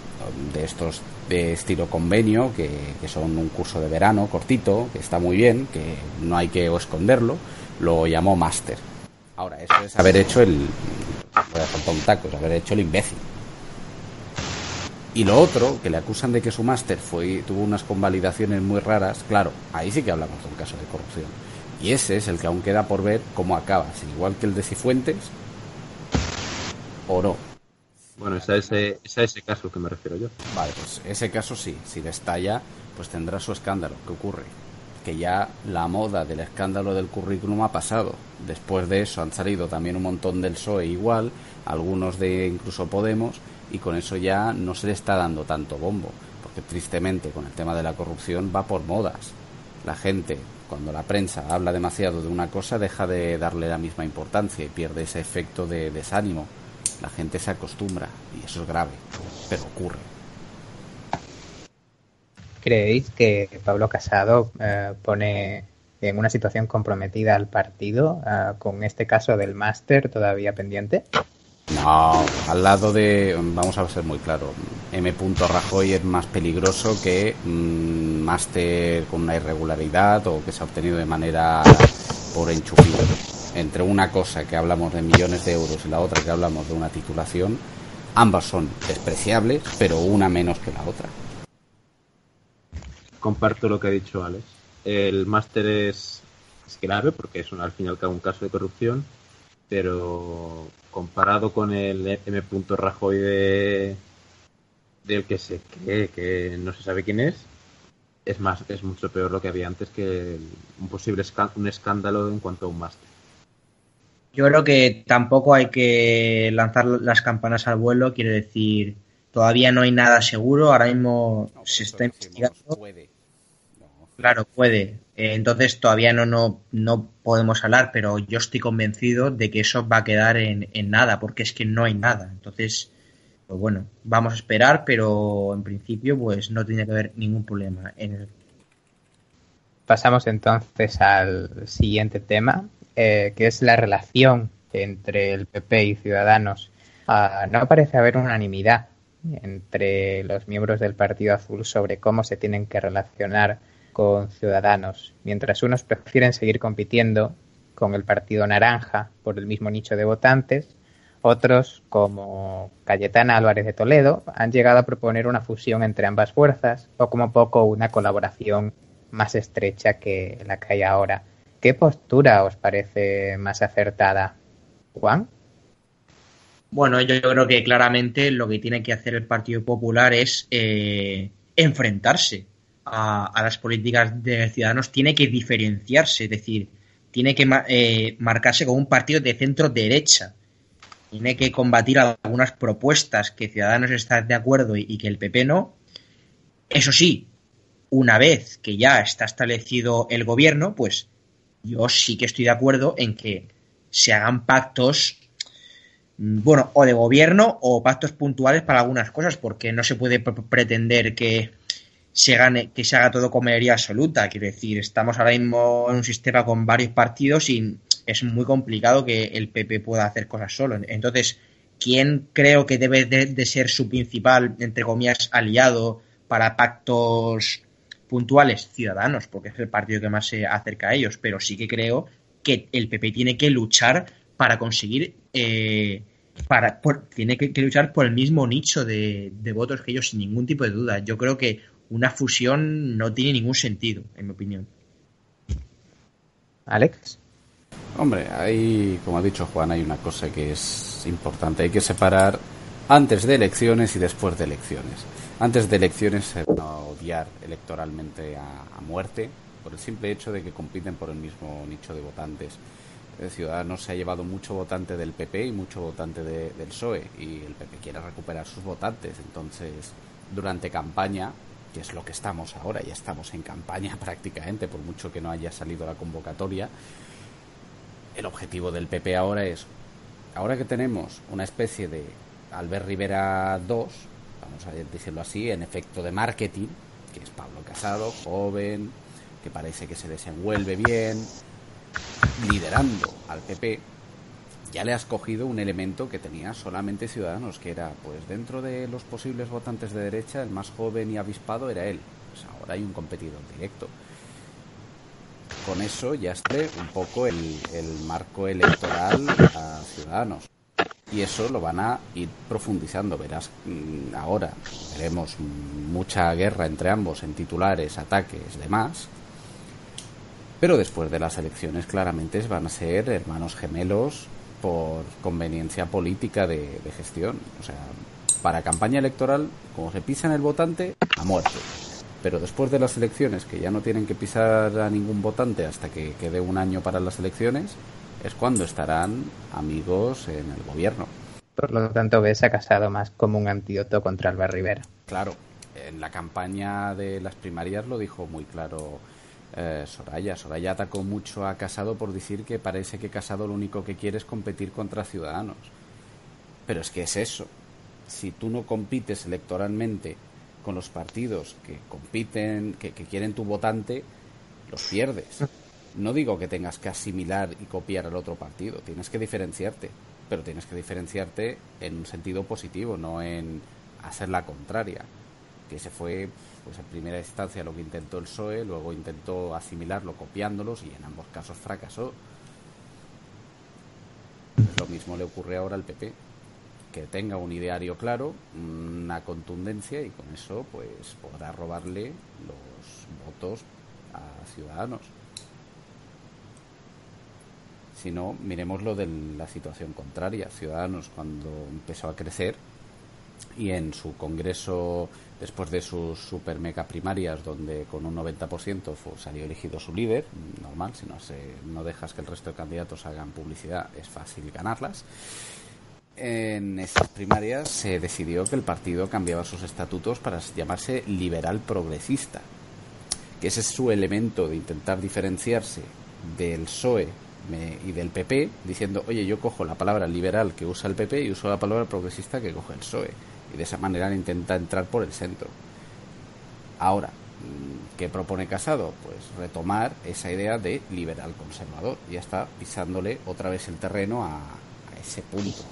Speaker 4: de estos de estilo convenio, que, que son un curso de verano cortito, que está muy bien, que no hay que esconderlo, lo llamó máster. Ahora, eso es haber hecho el. Voy a un taco, es haber hecho el imbécil. Y lo otro, que le acusan de que su máster fue tuvo unas convalidaciones muy raras, claro, ahí sí que hablamos de un caso de corrupción. Y ese es el que aún queda por ver cómo acaba, si igual que el de Cifuentes o no.
Speaker 3: Bueno, es a, ese, es a ese caso que me refiero yo.
Speaker 4: Vale, pues ese caso sí, si destalla, pues tendrá su escándalo. ¿Qué ocurre? que ya la moda del escándalo del currículum ha pasado. Después de eso han salido también un montón del PSOE igual, algunos de incluso Podemos, y con eso ya no se le está dando tanto bombo, porque tristemente con el tema de la corrupción va por modas. La gente, cuando la prensa habla demasiado de una cosa, deja de darle la misma importancia y pierde ese efecto de desánimo. La gente se acostumbra y eso es grave, pero ocurre.
Speaker 2: ¿Creéis que Pablo Casado eh, pone en una situación comprometida al partido eh, con este caso del máster todavía pendiente?
Speaker 4: No, al lado de, vamos a ser muy claro, M. Rajoy es más peligroso que mm, máster con una irregularidad o que se ha obtenido de manera por enchufido. Entre una cosa que hablamos de millones de euros y la otra que hablamos de una titulación, ambas son despreciables, pero una menos que la otra
Speaker 3: comparto lo que ha dicho Alex. El máster es, grave porque es un, al fin y al cabo un caso de corrupción, pero comparado con el M. Rajoy de, del que se cree que no se sabe quién es, es más es mucho peor lo que había antes que un posible un escándalo en cuanto a un máster.
Speaker 5: Yo creo que tampoco hay que lanzar las campanas al vuelo, quiere decir, todavía no hay nada seguro, ahora mismo se está investigando. Claro, puede. Eh, entonces todavía no, no, no podemos hablar, pero yo estoy convencido de que eso va a quedar en, nada, porque es que no hay nada. Entonces, pues bueno, vamos a esperar, pero en principio pues no tiene que haber ningún problema. En
Speaker 2: Pasamos entonces al siguiente tema, eh, que es la relación entre el PP y Ciudadanos. Ah, no parece haber unanimidad entre los miembros del Partido Azul sobre cómo se tienen que relacionar con Ciudadanos, mientras unos prefieren seguir compitiendo con el Partido Naranja por el mismo nicho de votantes, otros, como Cayetana Álvarez de Toledo, han llegado a proponer una fusión entre ambas fuerzas o como poco una colaboración más estrecha que la que hay ahora. ¿Qué postura os parece más acertada, Juan?
Speaker 5: Bueno, yo creo que claramente lo que tiene que hacer el Partido Popular es eh, enfrentarse a, las políticas de Ciudadanos tiene que diferenciarse, es decir, tiene que eh, marcarse como un partido de centro derecha. Tiene que combatir algunas propuestas que Ciudadanos está de acuerdo y, que el PP no. Eso sí, una vez que ya está establecido el gobierno, pues yo sí que estoy de acuerdo en que se hagan pactos, mm, bueno, o de gobierno o pactos puntuales para algunas cosas, porque no se puede pretender que se gane, que se haga todo con mayoría absoluta. Quiero decir, estamos ahora mismo en un sistema con varios partidos y es muy complicado que el PP pueda hacer cosas solo. Entonces,
Speaker 7: ¿quién creo que debe de, ser su principal, entre comillas, aliado para pactos puntuales? Ciudadanos, porque es el partido que más se acerca a ellos, pero sí que creo que el PP tiene que luchar para conseguir... Eh, para, tiene que, luchar por el mismo nicho de, de votos que ellos sin ningún tipo de duda. Yo creo que una fusión no tiene ningún sentido, en mi opinión.
Speaker 2: Alex.
Speaker 4: Hombre, hay, como ha dicho Juan, hay una cosa que es importante. Hay que separar antes de elecciones y después de elecciones. Antes de elecciones se van a odiar electoralmente a, muerte por el simple hecho de que compiten por el mismo nicho de votantes. El Ciudadanos se ha llevado mucho votante del PP y mucho votante del PSOE y el PP quiere recuperar sus votantes. Entonces, durante campaña, que es lo que estamos ahora, ya estamos en campaña [LAUGHS] prácticamente, por mucho que no haya salido la convocatoria, el objetivo del PP ahora es, ahora que tenemos una especie de Albert Rivera 2, vamos a decirlo así, en efecto de marketing, que es Pablo Casado, joven, que parece que se desenvuelve bien, liderando al PP, ya le has cogido un elemento que tenía solamente Ciudadanos, que era, pues dentro de los posibles votantes de derecha, el más joven y avispado era él. Pues ahora hay un competidor directo con eso ya esté un poco el, marco electoral a Ciudadanos. Y eso lo van a ir profundizando. Verás, mm, ahora veremos mucha guerra entre ambos en titulares, ataques, demás. Pero después de las elecciones claramente van a ser hermanos gemelos por conveniencia política de, de gestión. O sea, para campaña electoral, como se pisa en el votante, a muerte pero después de las elecciones, que ya no tienen que pisar a ningún votante hasta que quede un año para las elecciones, es cuando estarán amigos en el gobierno.
Speaker 2: Por lo tanto, ves a Casado más como un antídoto contra Alba Rivera.
Speaker 4: Claro, en la campaña de las primarias lo dijo muy claro eh, Soraya. Soraya atacó mucho a Casado por decir que parece que Casado lo único que quiere es competir contra Ciudadanos. Pero es que es eso. Si tú no compites electoralmente con los partidos que compiten, que, quieren tu votante, los pierdes. No digo que tengas que asimilar y copiar al otro partido, tienes que diferenciarte, pero tienes que diferenciarte en un sentido positivo, no en hacer la contraria. Que se fue, pues en primera instancia lo que intentó el PSOE, luego intentó asimilarlo copiándolos y en ambos casos fracasó. Lo mismo le ocurre ahora al PP que tenga un ideario claro, una contundencia y con eso pues podrá robarle los votos a Ciudadanos. Si no, miremos lo de la situación contraria. Ciudadanos cuando empezó a crecer y en su congreso, después de sus super mega primarias, donde con un 90% fue, salió elegido su líder, normal, si no, se, no dejas que el resto de candidatos hagan publicidad, es fácil ganarlas en esas primarias se decidió que el partido cambiaba sus estatutos para llamarse liberal progresista, que ese es su elemento de intentar diferenciarse del PSOE y del PP, diciendo, oye, yo cojo la palabra liberal que usa el PP y uso la palabra progresista que coge el PSOE. Y de esa manera intenta entrar por el centro. Ahora, mm, ¿qué propone Casado? Pues retomar esa idea de liberal conservador. Ya está pisándole otra vez el terreno a ese punto.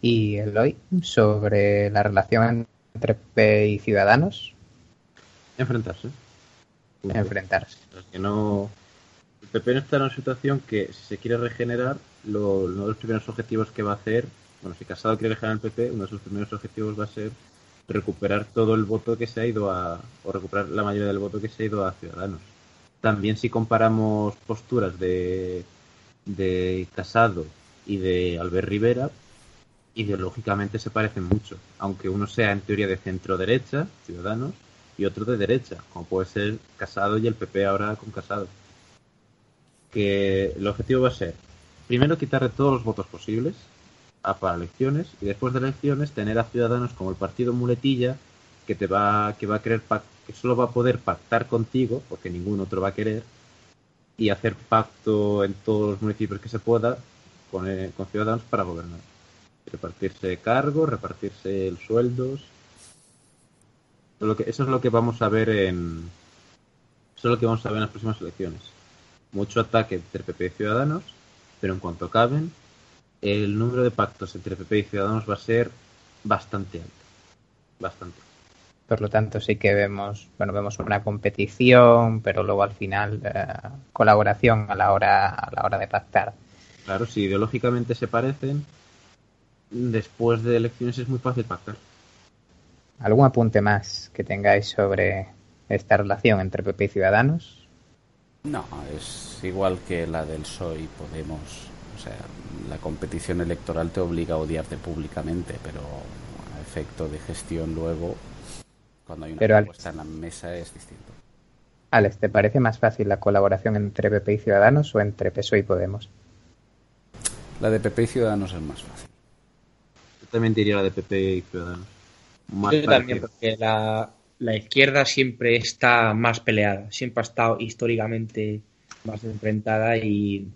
Speaker 2: Y Eloy, sobre la relación entre PP y Ciudadanos.
Speaker 3: Enfrentarse.
Speaker 2: Enfrentarse.
Speaker 3: que no. El PP no está en una situación que, si se quiere regenerar, lo, uno de los primeros objetivos que va a hacer, bueno, si Casado quiere regenerar el PP, uno de sus primeros objetivos va a ser recuperar todo el voto que se ha ido a. o recuperar la mayoría del voto que se ha ido a Ciudadanos. También, si comparamos posturas de, de Casado y de Albert Rivera, ideológicamente se parecen mucho, aunque uno sea en teoría de centro derecha, Ciudadanos, y otro de derecha, como puede ser Casado y el PP ahora con Casado. Que el objetivo va a ser, primero quitarle todos los votos posibles a para elecciones y después de elecciones tener a Ciudadanos como el partido muletilla que te va que va a querer que solo va a poder pactar contigo porque ningún otro va a querer y hacer pacto en todos los municipios que se pueda con, con Ciudadanos para gobernar. Repartirse cargos, repartirse sueldos. Eso es lo que vamos a ver en. Eso es lo que vamos a ver en las próximas elecciones. Mucho ataque entre PP y Ciudadanos, pero en cuanto acaben, el número de pactos entre PP y Ciudadanos va a ser bastante alto. Bastante.
Speaker 2: Por lo tanto, sí que vemos, bueno, vemos una competición, pero luego al final eh, colaboración a la hora a la hora de pactar.
Speaker 3: Claro, si ideológicamente se parecen, después de elecciones es muy fácil pactar.
Speaker 2: ¿Algún apunte más que tengáis sobre esta relación entre PP y Ciudadanos?
Speaker 4: No, es igual que la del PSOE y Podemos. O sea, la competición electoral te obliga a odiarte públicamente, pero a efecto de gestión luego, cuando hay una
Speaker 2: Pero,
Speaker 4: propuesta en la mesa es distinto.
Speaker 2: Alex, ¿te parece más fácil la colaboración entre PP y Ciudadanos o entre PSOE y Podemos?
Speaker 4: La de PP y Ciudadanos es más fácil.
Speaker 3: Yo también diría la de PP y Ciudadanos. Más
Speaker 5: Yo también, porque la, la izquierda siempre está más peleada, siempre ha estado históricamente más enfrentada y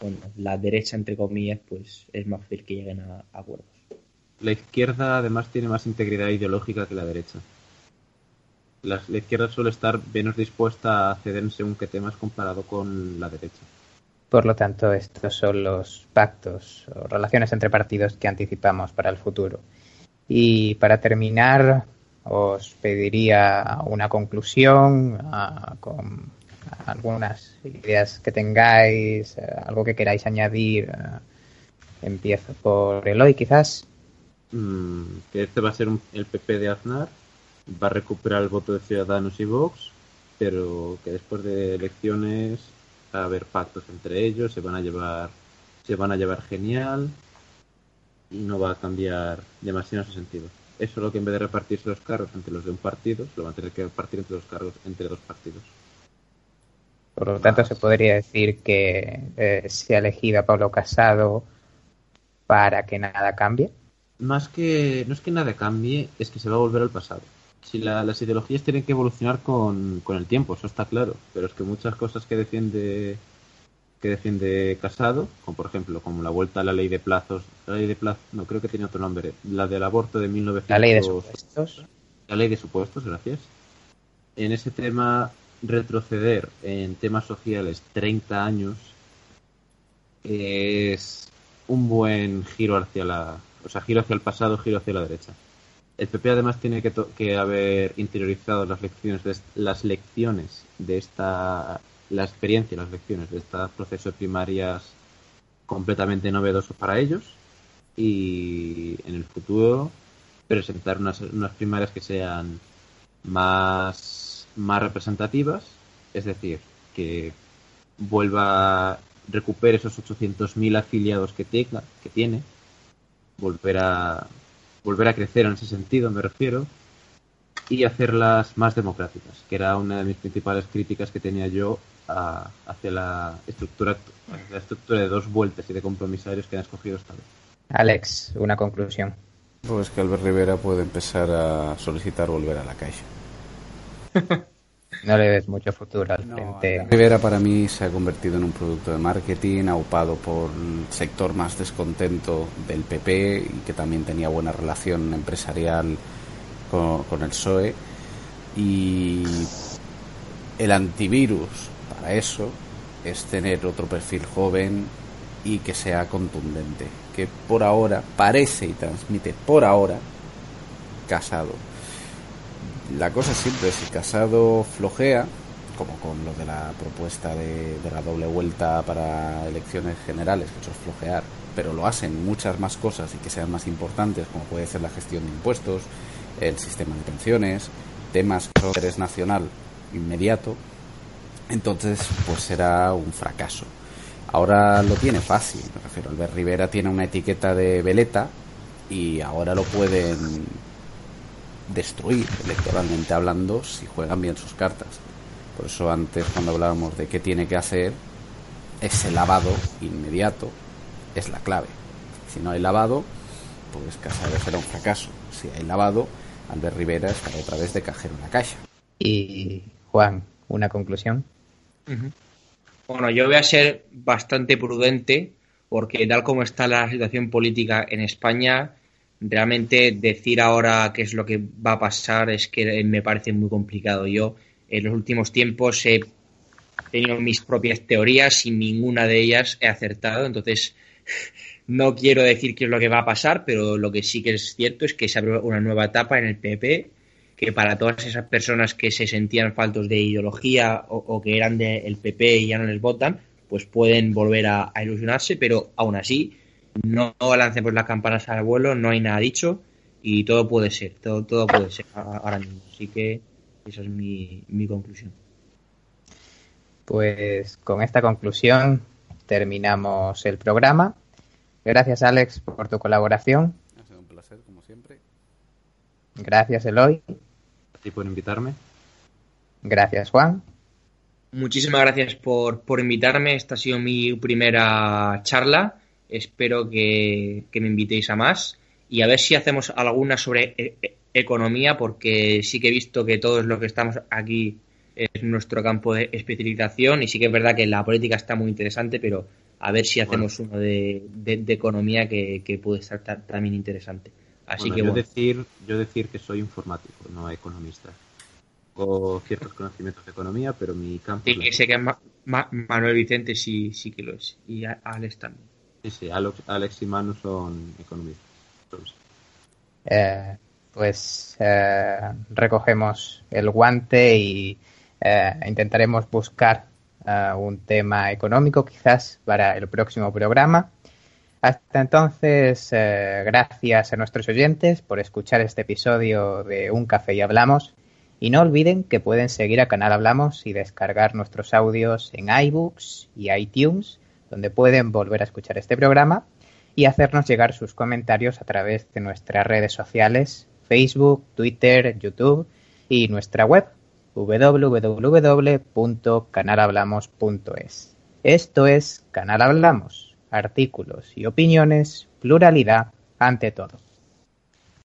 Speaker 5: bueno, la derecha, entre comillas, pues es más fácil que lleguen a, a acuerdos.
Speaker 3: La izquierda además tiene más integridad ideológica que la derecha. La, la izquierda suele estar menos dispuesta a ceder en según qué temas comparado con la derecha.
Speaker 2: Por lo tanto, estos son los pactos o relaciones entre partidos que anticipamos para el futuro. Y para terminar, os pediría una conclusión ah, con algunas ideas que tengáis, eh, algo que queráis añadir. eh. empiezo por Eloy, quizás.
Speaker 3: Mm, que este va a ser el PP de Aznar, va a recuperar el voto de Ciudadanos y Vox, pero que después de elecciones va a haber pactos entre ellos, se van a llevar, se van a llevar genial y no va a cambiar demasiado ese sentido. Eso es lo que en vez de repartirse los cargos entre los de un partido, lo van a tener que repartir entre los cargos entre dos partidos.
Speaker 2: Por lo tanto, se podría decir que eh, se ha elegido a Pablo Casado para que nada cambie.
Speaker 3: Más que, no es que nada cambie, es que se va a volver al pasado. Si la- las ideologías tienen que evolucionar con, con el tiempo, eso está claro. Pero es que muchas cosas que defiende que defiende Casado, como por ejemplo, como la vuelta a la ley de plazos, la ley de plazos, no creo que tiene otro nombre, la del aborto de 1900,
Speaker 2: La ley de supuestos.
Speaker 3: la ley de supuestos, gracias. En ese tema, retroceder en temas sociales 30 años es un buen giro hacia la, o sea, giro hacia el pasado, giro hacia la derecha. El PP además tiene que, que haber interiorizado las lecciones de las lecciones de esta la experiencia, las lecciones de este proceso de primarias completamente novedoso para ellos y en el futuro presentar unas, unas primarias que sean más, más representativas, es decir, que vuelva, recupere esos 800.000 afiliados que tenga, que tiene, volver a, volver a crecer en ese sentido, me refiero, y hacerlas más democráticas, que era una de mis principales críticas que tenía yo a- hacia la estructura, la estructura de dos vueltas y de compromisarios que han escogido esta vez.
Speaker 2: Alex, una conclusión.
Speaker 4: Pues que Albert Rivera puede empezar a solicitar volver a la caixa.
Speaker 2: No le ves mucho futuro al
Speaker 4: No,
Speaker 2: frente.
Speaker 4: Rivera para mí se ha convertido en un producto de marketing aupado por el sector más descontento del PP y que también tenía buena relación empresarial con, con el PSOE. Y el antivirus para eso es tener otro perfil joven y que sea contundente, que por ahora parece y transmite por ahora casado. La cosa es simple, si Casado flojea, como con lo de la propuesta de, de la doble vuelta para elecciones generales, que eso es flojear, pero lo hacen muchas más cosas y que sean más importantes, como puede ser la gestión de impuestos, el sistema de pensiones, temas que son de interés nacional inmediato, entonces pues será un fracaso. Ahora lo tiene fácil, me refiero, Albert Rivera tiene una etiqueta de veleta y ahora lo pueden destruir electoralmente hablando si juegan bien sus cartas. Por eso antes cuando hablábamos de qué tiene que hacer, ese lavado inmediato es la clave. Si no hay lavado, pues Casado será un fracaso. Si hay lavado, Albert Rivera estará otra vez de cajero en la caja.
Speaker 2: Y Juan, una conclusión.
Speaker 5: Bueno, yo voy a ser bastante prudente porque tal como está la situación política en España, realmente decir ahora qué es lo que va a pasar es que me parece muy complicado. Yo en los últimos tiempos he tenido mis propias teorías y ninguna de ellas he acertado, entonces [LAUGHS] no quiero decir qué es lo que va a pasar, pero lo que sí que es cierto es que se abre una nueva etapa en el PP que para todas esas personas que se sentían faltos de ideología o, que eran del PP y ya no les votan, pues pueden volver a, ilusionarse, pero aún así no lancemos las campanas al vuelo, no hay nada dicho y todo puede ser, todo, todo puede ser ahora mismo. Así que esa es mi, mi conclusión.
Speaker 2: Pues con esta conclusión terminamos el programa. Gracias Alex por tu colaboración.
Speaker 4: Ha sido un placer, como siempre.
Speaker 2: Gracias Eloy.
Speaker 3: A ti por invitarme.
Speaker 2: Gracias Juan.
Speaker 5: Muchísimas gracias por, por invitarme. Esta ha sido mi primera charla. Espero que, que me invitéis a más y a ver si hacemos alguna sobre e, e, economía, porque sí que he visto que todos los que estamos aquí es nuestro campo de especialización y sí que es verdad que la política está muy interesante, pero a ver si hacemos uno de, economía que, puede estar también interesante. Así que
Speaker 3: yo decir, yo decir que soy informático, no economista. Tengo ciertos conocimientos de economía, pero mi campo.
Speaker 5: Sí, que sé que Manuel Vicente sí, sí que lo es. Y Alex también.
Speaker 3: Sí, sí, Alex, y Manu son economistas.
Speaker 2: Eh, pues eh, recogemos el guante y eh, intentaremos buscar un tema económico quizás para el próximo programa. Hasta entonces, gracias a nuestros oyentes por escuchar este episodio de Un Café y Hablamos. Y no olviden que pueden seguir a Canal Hablamos y descargar nuestros audios en iBooks y iTunes, donde pueden volver a escuchar este programa y hacernos llegar sus comentarios a través de nuestras redes sociales, Facebook, Twitter, YouTube y nuestra web www.canalhablamos.es. Esto es Canal Hablamos, artículos y opiniones, pluralidad ante todo.